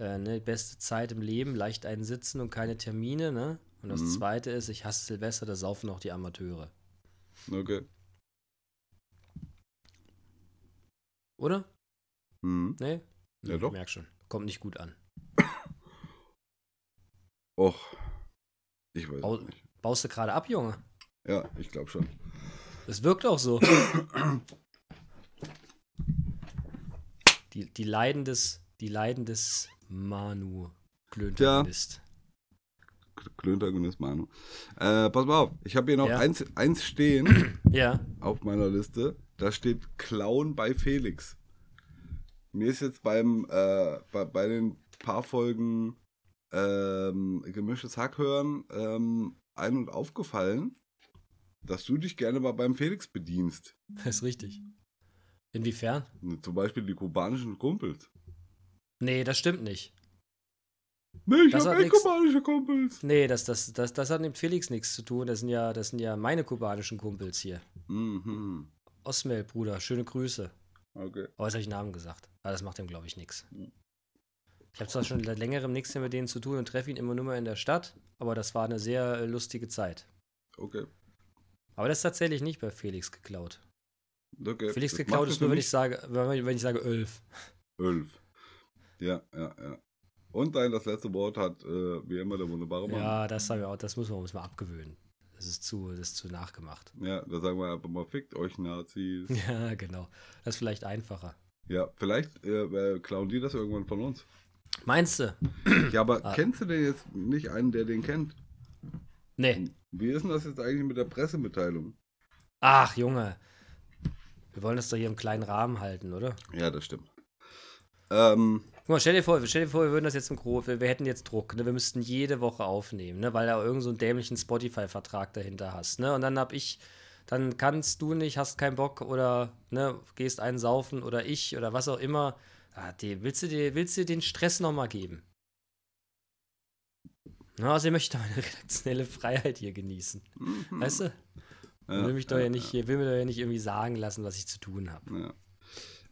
äh, ne, beste Zeit im Leben, leicht einsitzen und keine Termine. Ne? Und das Mhm. zweite ist, ich hasse Silvester, da saufen auch die Amateure. Okay. Oder? Hm. Nee? Ja, Ich doch. merk schon. Kommt nicht gut an. Och. Ich weiß Bau- es nicht. Baust du gerade ab, Junge? Ja, ich glaube schon. Das wirkt auch so. die, die Leiden des, die Leiden des Manu Klöntagonist. Klöntagonist Manu. Äh, pass mal auf, ich habe hier noch Ja. eins, eins stehen Ja. auf meiner Liste. Da steht Clown bei Felix. Mir ist jetzt beim äh, bei, bei den paar Folgen ähm, gemischtes Hack hören ähm, ein und aufgefallen, dass du dich gerne mal beim Felix bedienst. Das ist richtig. Inwiefern? Zum Beispiel die kubanischen Kumpels. Nee, das stimmt nicht. Nee, ich Das habe hat echt kubanische Kumpels. Nee, das, das, das, das hat mit Felix nichts zu tun. Das sind ja, das sind ja meine kubanischen Kumpels hier. Mhm. Osmel, Bruder, schöne Grüße. Okay. Aber jetzt habe ich Namen gesagt. Aber das macht ihm, glaube ich, nichts. Ich habe zwar schon seit längerem nichts mehr mit denen zu tun und treffe ihn immer nur mal in der Stadt, aber das war eine sehr äh, lustige Zeit. Okay. Aber das ist tatsächlich nicht bei Felix geklaut. okay. Felix Das geklaut ist nur, wenn ich sage, wenn wenn ich sage Ölf. Elf. Ja, ja, ja. Und dein das letzte Wort hat, äh, wie immer, der wunderbare Mann. Ja, das haben wir auch, das muss man uns mal abgewöhnen. Das ist zu, das ist zu nachgemacht. Ja, da sagen wir einfach mal, fickt euch Nazis. Ja, genau. Das ist vielleicht einfacher. ja, vielleicht äh, äh, klauen die das irgendwann von uns. Meinst du? Ja, aber Ah. kennst du denn jetzt nicht einen, der den kennt? Nee. Wie ist denn das jetzt eigentlich mit der Pressemitteilung? Ach, Junge. Wir wollen das doch hier im kleinen Rahmen halten, oder? Ja, das stimmt. Ähm, Guck mal, stell dir vor, stell dir vor, wir würden das jetzt im Gro wir, wir hätten jetzt Druck, ne? Wir müssten jede Woche aufnehmen, ne? Weil da irgend so einen dämlichen Spotify-Vertrag dahinter hast, ne? Und dann hab ich, dann kannst du nicht, hast keinen Bock oder ne, gehst einen saufen oder ich oder was auch immer. Ah, die, willst du dir, willst du den Stress nochmal geben? Na, möchte ich doch meine redaktionelle Freiheit hier genießen. mhm. Weißt du? Ja, will mich doch ja, ja, nicht, will mir doch ja nicht irgendwie sagen lassen, was ich zu tun habe. Ja.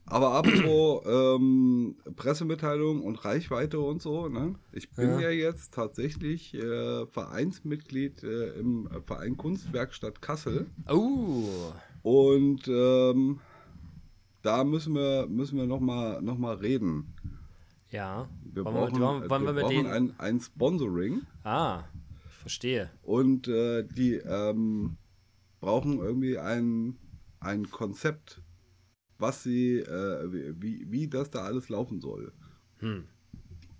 Aber apropos ähm, Pressemitteilung und Reichweite und so, ne? Ich bin Ja. ja, jetzt tatsächlich äh, Vereinsmitglied äh, im Verein Kunstwerkstatt Kassel. Oh, Und ähm, da müssen wir, müssen wir nochmal noch mal reden. ja. Wir wollen brauchen, wir, wollen, wollen wir, wir brauchen ein, ein Sponsoring. ah, ich verstehe. Und äh, die ähm, brauchen irgendwie ein, ein Konzept, was sie, äh, wie, wie das da alles laufen soll. Hm.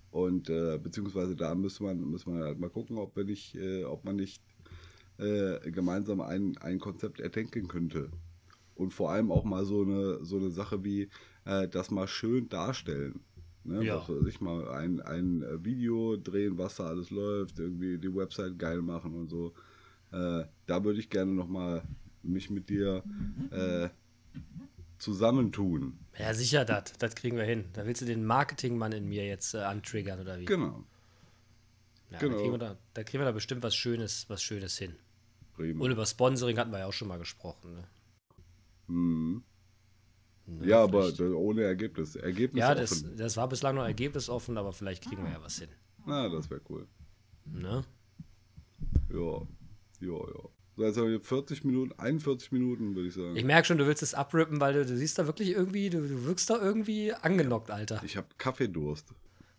Und äh, beziehungsweise da muss man, muss man halt mal gucken, ob, wir nicht, äh, ob man nicht äh, gemeinsam ein, ein Konzept erdenken könnte. Und vor allem auch mal so eine, so eine Sache wie äh, das mal schön darstellen. Ne? Ja. Was weiß ich mal, ein, ein äh, Video drehen, was da alles läuft, irgendwie die Website geil machen und so. Da würde ich gerne nochmal mich mit dir zusammentun. Ja, sicher, das. Das kriegen wir hin. Da willst du den Marketingmann in mir jetzt äh, antriggern, oder wie? Genau. Ja, genau. Da, kriegen wir da, da kriegen wir da bestimmt was Schönes, was Schönes hin. Prima. Und über Sponsoring hatten wir ja auch schon mal gesprochen. Ne? Mhm. Ne, Ja, aber vielleicht- ohne Ergebnis. Ergebnis Ja, das, das war bislang noch ergebnisoffen, aber vielleicht kriegen wir ja was hin. Na, das wäre cool. Ne? Ja. Ja, ja. So, jetzt haben wir 40 Minuten, 41 Minuten, würde ich sagen. Ich merke schon, du willst es abrippen, weil du, du siehst da wirklich irgendwie, du, du wirkst da irgendwie angenockt, Alter. Ich habe Kaffeedurst.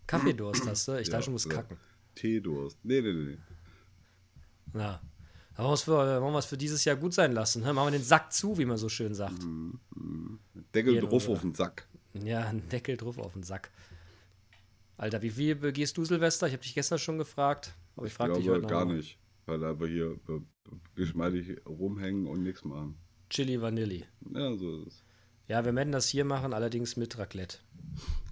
Kaffeedurst hast du? Ich Ja, dachte, du musst ja. kacken. Teedurst. Nee, nee, nee. Was für, wollen wir es für dieses Jahr gut sein lassen? Ne? Machen wir den Sack zu, wie man so schön sagt. Deckel Hier, drauf oder? auf den Sack. Ja, ein Deckel drauf auf den Sack. Alter, wie viel begehst du Silvester? Ich habe dich gestern schon gefragt, aber ich frage dich glaube heute gar noch nicht. Weil einfach hier äh, geschmeidig rumhängen und nichts machen. Chili Vanilli. Ja, so ist es. Ja, wir werden das hier machen, allerdings mit Raclette.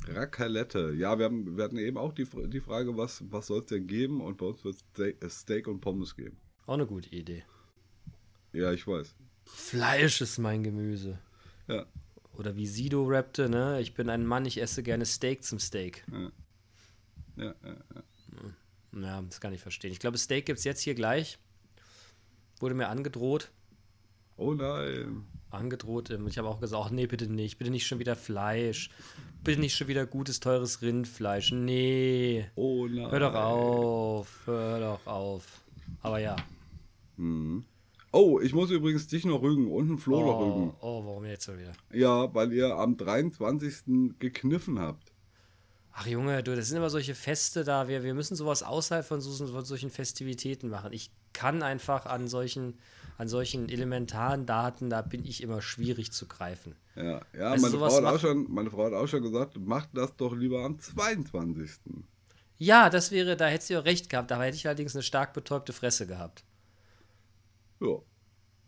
Raclette. Ja, wir, haben, wir hatten eben auch die, die Frage, was, was soll es denn geben? Und bei uns wird es Steak, Steak und Pommes geben. Auch eine gute Idee. Ja, ich weiß. Fleisch ist mein Gemüse. Ja. Oder wie Sido rappte, ne? Ich bin ein Mann, ich esse gerne Steak zum Steak. Ja, ja, ja. Ja, das kann ich verstehen. Ich glaube, Steak gibt es jetzt hier gleich. Wurde mir angedroht. Oh nein. Angedroht. ähm, Ich habe auch gesagt, nee, bitte nicht. Bitte nicht schon wieder Fleisch. Bitte nicht schon wieder gutes, teures Rindfleisch. Nee. Oh nein. Hör doch auf. Hör doch auf. Aber ja. Mhm. Oh, ich muss übrigens dich noch rügen und einen Flo noch Oh, rügen. oh, warum jetzt schon wieder? Ja, weil ihr am 23. gekniffen habt. Ach Junge, du, das sind immer solche Feste da. Wir, wir müssen sowas außerhalb von, so, von solchen Festivitäten machen. Ich kann einfach an solchen, an solchen elementaren Daten, da bin ich immer schwierig zu greifen. Ja, ja Also meine, Frau hat auch schon, meine Frau hat auch schon gesagt, macht das doch lieber am 22. Ja, das wäre, da hättest du ja recht gehabt. Da hätte ich allerdings eine stark betäubte Fresse gehabt. Ja.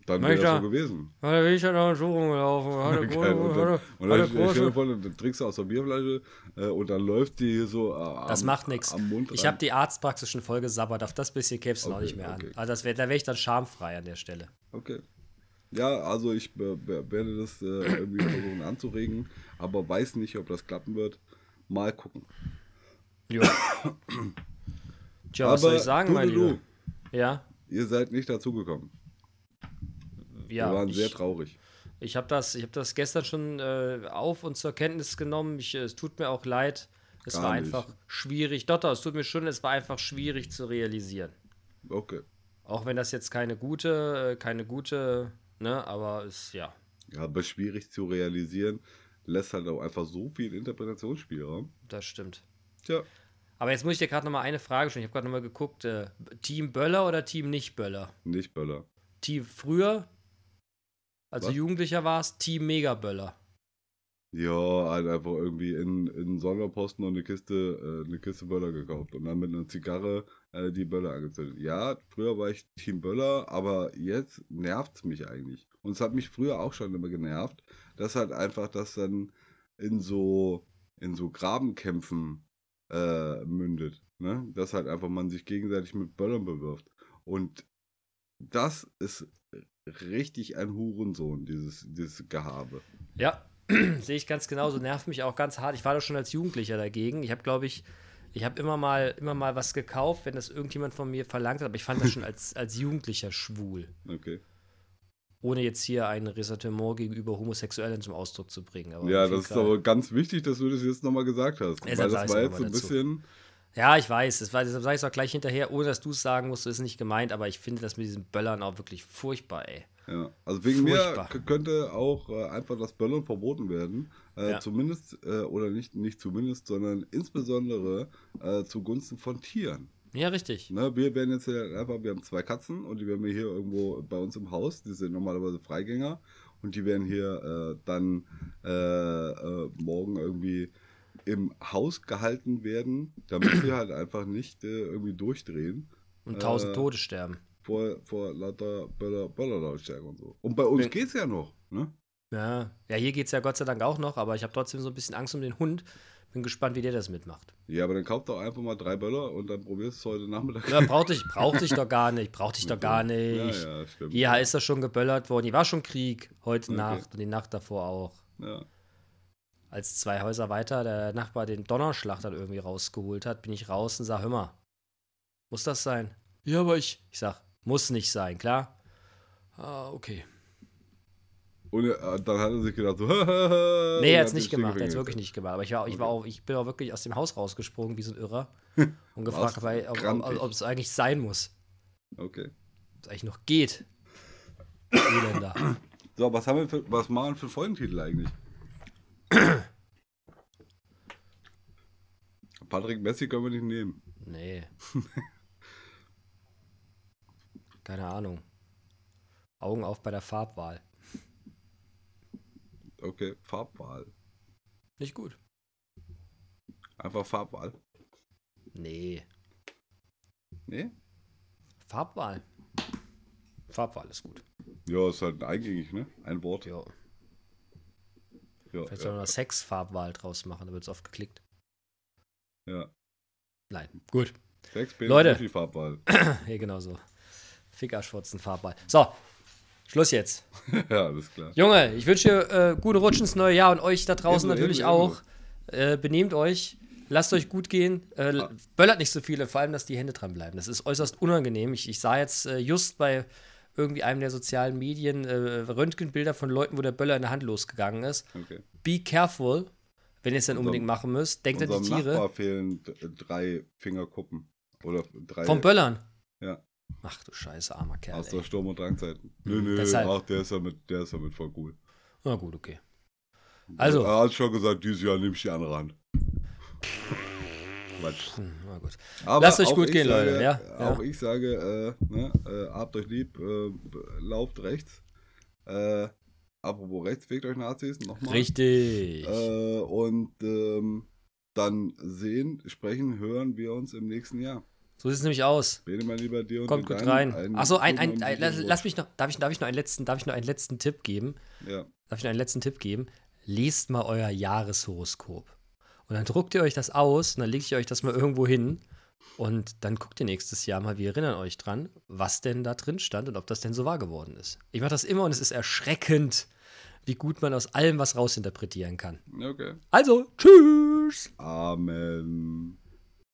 Dann ich wäre das da- so gewesen. Ja, da bin ich ja noch so rumgelaufen. Hatte Geil, und dann, und dann hatte dir große- vor, dann trinkst du aus der Bierflasche äh, und dann läuft die hier so äh, Das am, macht nichts. am Mund Ich habe die Arztpraxis schon voll gesabbert. Auf das bisschen käme es noch Okay, nicht mehr okay. an. Also das wär, da wäre ich dann schamfrei an der Stelle. Okay. Ja, also ich äh, wer- werde das äh, irgendwie versuchen anzuregen, aber weiß nicht, ob das klappen wird. Mal gucken. Ja. Tja, was soll ich sagen, du, mein du, Lieber? Ja, Ihr seid nicht dazugekommen. Ja. Wir waren ich, sehr traurig. Ich habe das, ich hab das gestern schon äh, auf und zur Kenntnis genommen. Ich, äh, es tut mir auch leid. Es Gar war nicht. einfach schwierig. Doch, es tut mir schon, es war einfach schwierig zu realisieren. Okay. Auch wenn das jetzt keine gute, äh, keine gute, ne, aber es, ja. Ja, aber schwierig zu realisieren, lässt halt auch einfach so viel Interpretationsspielraum. Das stimmt. Tja, Aber jetzt muss ich dir gerade noch mal eine Frage stellen. Ich habe gerade noch mal geguckt, äh, Team Böller oder Team nicht Böller? nicht Böller. Team früher, als Was? Jugendlicher warst, Team Mega Böller. Ja, halt einfach irgendwie in, in Sonderposten und eine Kiste, äh, eine Kiste Böller gekauft und dann mit einer Zigarre äh, die Böller angezündet. Ja, früher war ich Team Böller, aber jetzt nervt's mich eigentlich. Und es hat mich früher auch schon immer genervt, dass halt einfach das dann in so, in so Grabenkämpfen äh, mündet. Ne? Dass halt einfach man sich gegenseitig mit Böllern bewirft. Und das ist richtig ein Hurensohn, dieses, dieses Gehabe. Ja, sehe ich ganz genauso. Nervt mich auch ganz hart. Ich war doch schon als Jugendlicher dagegen. Ich habe, glaube ich, ich habe immer mal, immer mal was gekauft, wenn das irgendjemand von mir verlangt hat, aber ich fand das schon als, als Jugendlicher schwul. Okay. ohne jetzt hier ein Ressentiment gegenüber Homosexuellen zum Ausdruck zu bringen. Aber Ja, das ist aber ganz wichtig, dass du das jetzt nochmal gesagt hast. Deshalb weil das war jetzt so ein bisschen. Ja, ich weiß, das war, deshalb sage ich es auch gleich hinterher, ohne dass du es sagen musst, ist nicht gemeint, aber ich finde das mit diesen Böllern auch wirklich furchtbar, ey. Ja, also wegen Furchtbar. mir könnte auch äh, einfach das Böllern verboten werden. Äh, Ja. Zumindest, äh, oder nicht, nicht zumindest, sondern insbesondere äh, zugunsten von Tieren. Ja, richtig. Ne, wir werden jetzt hier einfach, wir haben zwei Katzen und die werden wir hier irgendwo bei uns im Haus, die sind normalerweise Freigänger und die werden hier äh, dann äh, morgen irgendwie im Haus gehalten werden, damit sie halt einfach nicht äh, irgendwie durchdrehen Und tausend Äh, Tote sterben. vor, vor lauter Böller, Böllerlautstärke und so. Und bei uns geht's ja noch, ne? Ja, ja hier geht es ja Gott sei Dank auch noch, aber ich habe trotzdem so ein bisschen Angst um den Hund. Bin gespannt, wie der das mitmacht. Ja, aber dann kauft doch einfach mal drei Böller und dann probierst du es heute Nachmittag. Ja, brauchte ich, brauchte ich doch gar nicht, brauchte ich doch gar nicht. Ja, ja, stimmt. Hier ist das schon geböllert worden. Hier war schon Krieg heute Okay. Nacht und die Nacht davor auch. Ja. Als zwei Häuser weiter der Nachbar den Donnerschlag dann irgendwie rausgeholt hat, bin ich raus und sag, hör mal, muss das sein? Ja, aber ich. Ich sag, muss nicht sein, klar? Ah, okay. Und äh, dann hat er sich gedacht, so, Nee, er er hat's nicht gemacht, er hat's wirklich nicht gemacht. Aber ich war, ich war auch, ich bin auch wirklich aus dem Haus rausgesprungen wie so ein Irrer und gefragt, weil, ob, ob, ob es eigentlich sein muss. Okay. Ob es eigentlich noch geht. Elender. So, was haben wir für, was machen wir für Folgentitel eigentlich? Patrick Messi können wir nicht nehmen. Nee. Keine Ahnung. Augen auf bei der Farbwahl. Okay, Farbwahl. Nicht gut. Einfach Farbwahl. Nee. Nee? Farbwahl. Farbwahl ist gut. Ja, ist halt eingängig, ne? Ein Wort. Ja. Ja, Vielleicht soll man ja, eine Sexfarbwahl draus machen, da wird es oft geklickt. Ja. Nein. Gut. Sex, Penis, Leute. Farbwahl. Hier genau so. Fickerschwurzen Farbwahl. So. Schluss jetzt. ja, alles klar. Junge, ich wünsche dir äh, gute Rutsch ins neue Jahr und euch da draußen Ebenso, natürlich ebenso, auch. Äh, benehmt euch. Lasst euch gut gehen. Äh, Ah. Böllert nicht so viele, vor allem, dass die Hände dran bleiben. Das ist äußerst unangenehm. Ich, ich sah jetzt äh, just bei irgendwie einem der sozialen Medien äh, Röntgenbilder von Leuten, wo der Böller in der Hand losgegangen ist. Okay. Be careful, wenn ihr es dann Unserem- unbedingt machen müsst. Denkt an die Tiere. Nachbar fehlen d- drei Fingerkuppen. Oder drei. Vom Böllern. Ja, Ach du Scheiße, armer Kerl. aus Ey. der Sturm- und Drangzeiten. Nö, nö, Deshalb. ach, der ist damit, der ist damit voll cool. Na gut, okay. Also. Er hat schon gesagt, dieses Jahr nehme ich die andere Hand. Quatsch. Hm, na gut. Aber Lasst euch gut gehen, sage, Leute, ja, Auch ja. ich sage, äh, ne, äh, habt euch lieb, äh, lauft rechts. Äh, apropos rechts, fegt euch Nazis, nochmal. Richtig. Äh, und ähm, dann sehen, sprechen, hören wir uns im nächsten Jahr. So sieht es nämlich aus. Bene, mein lieber dir und Kommt gut rein. Achso, ein, ein, ein, lass, lass mich noch, darf ich, darf ich noch einen letzten, darf ich noch einen letzten Tipp geben? Ja, Darf ich noch einen letzten Tipp geben? Lest mal euer Jahreshoroskop. Und dann druckt ihr euch das aus und dann legt ihr euch das mal irgendwo hin. Und dann guckt ihr nächstes Jahr mal, wir erinnern euch dran, was denn da drin stand und ob das denn so wahr geworden ist. Ich mache das immer und es ist erschreckend, wie gut man aus allem was rausinterpretieren kann. okay. Also, tschüss! Amen.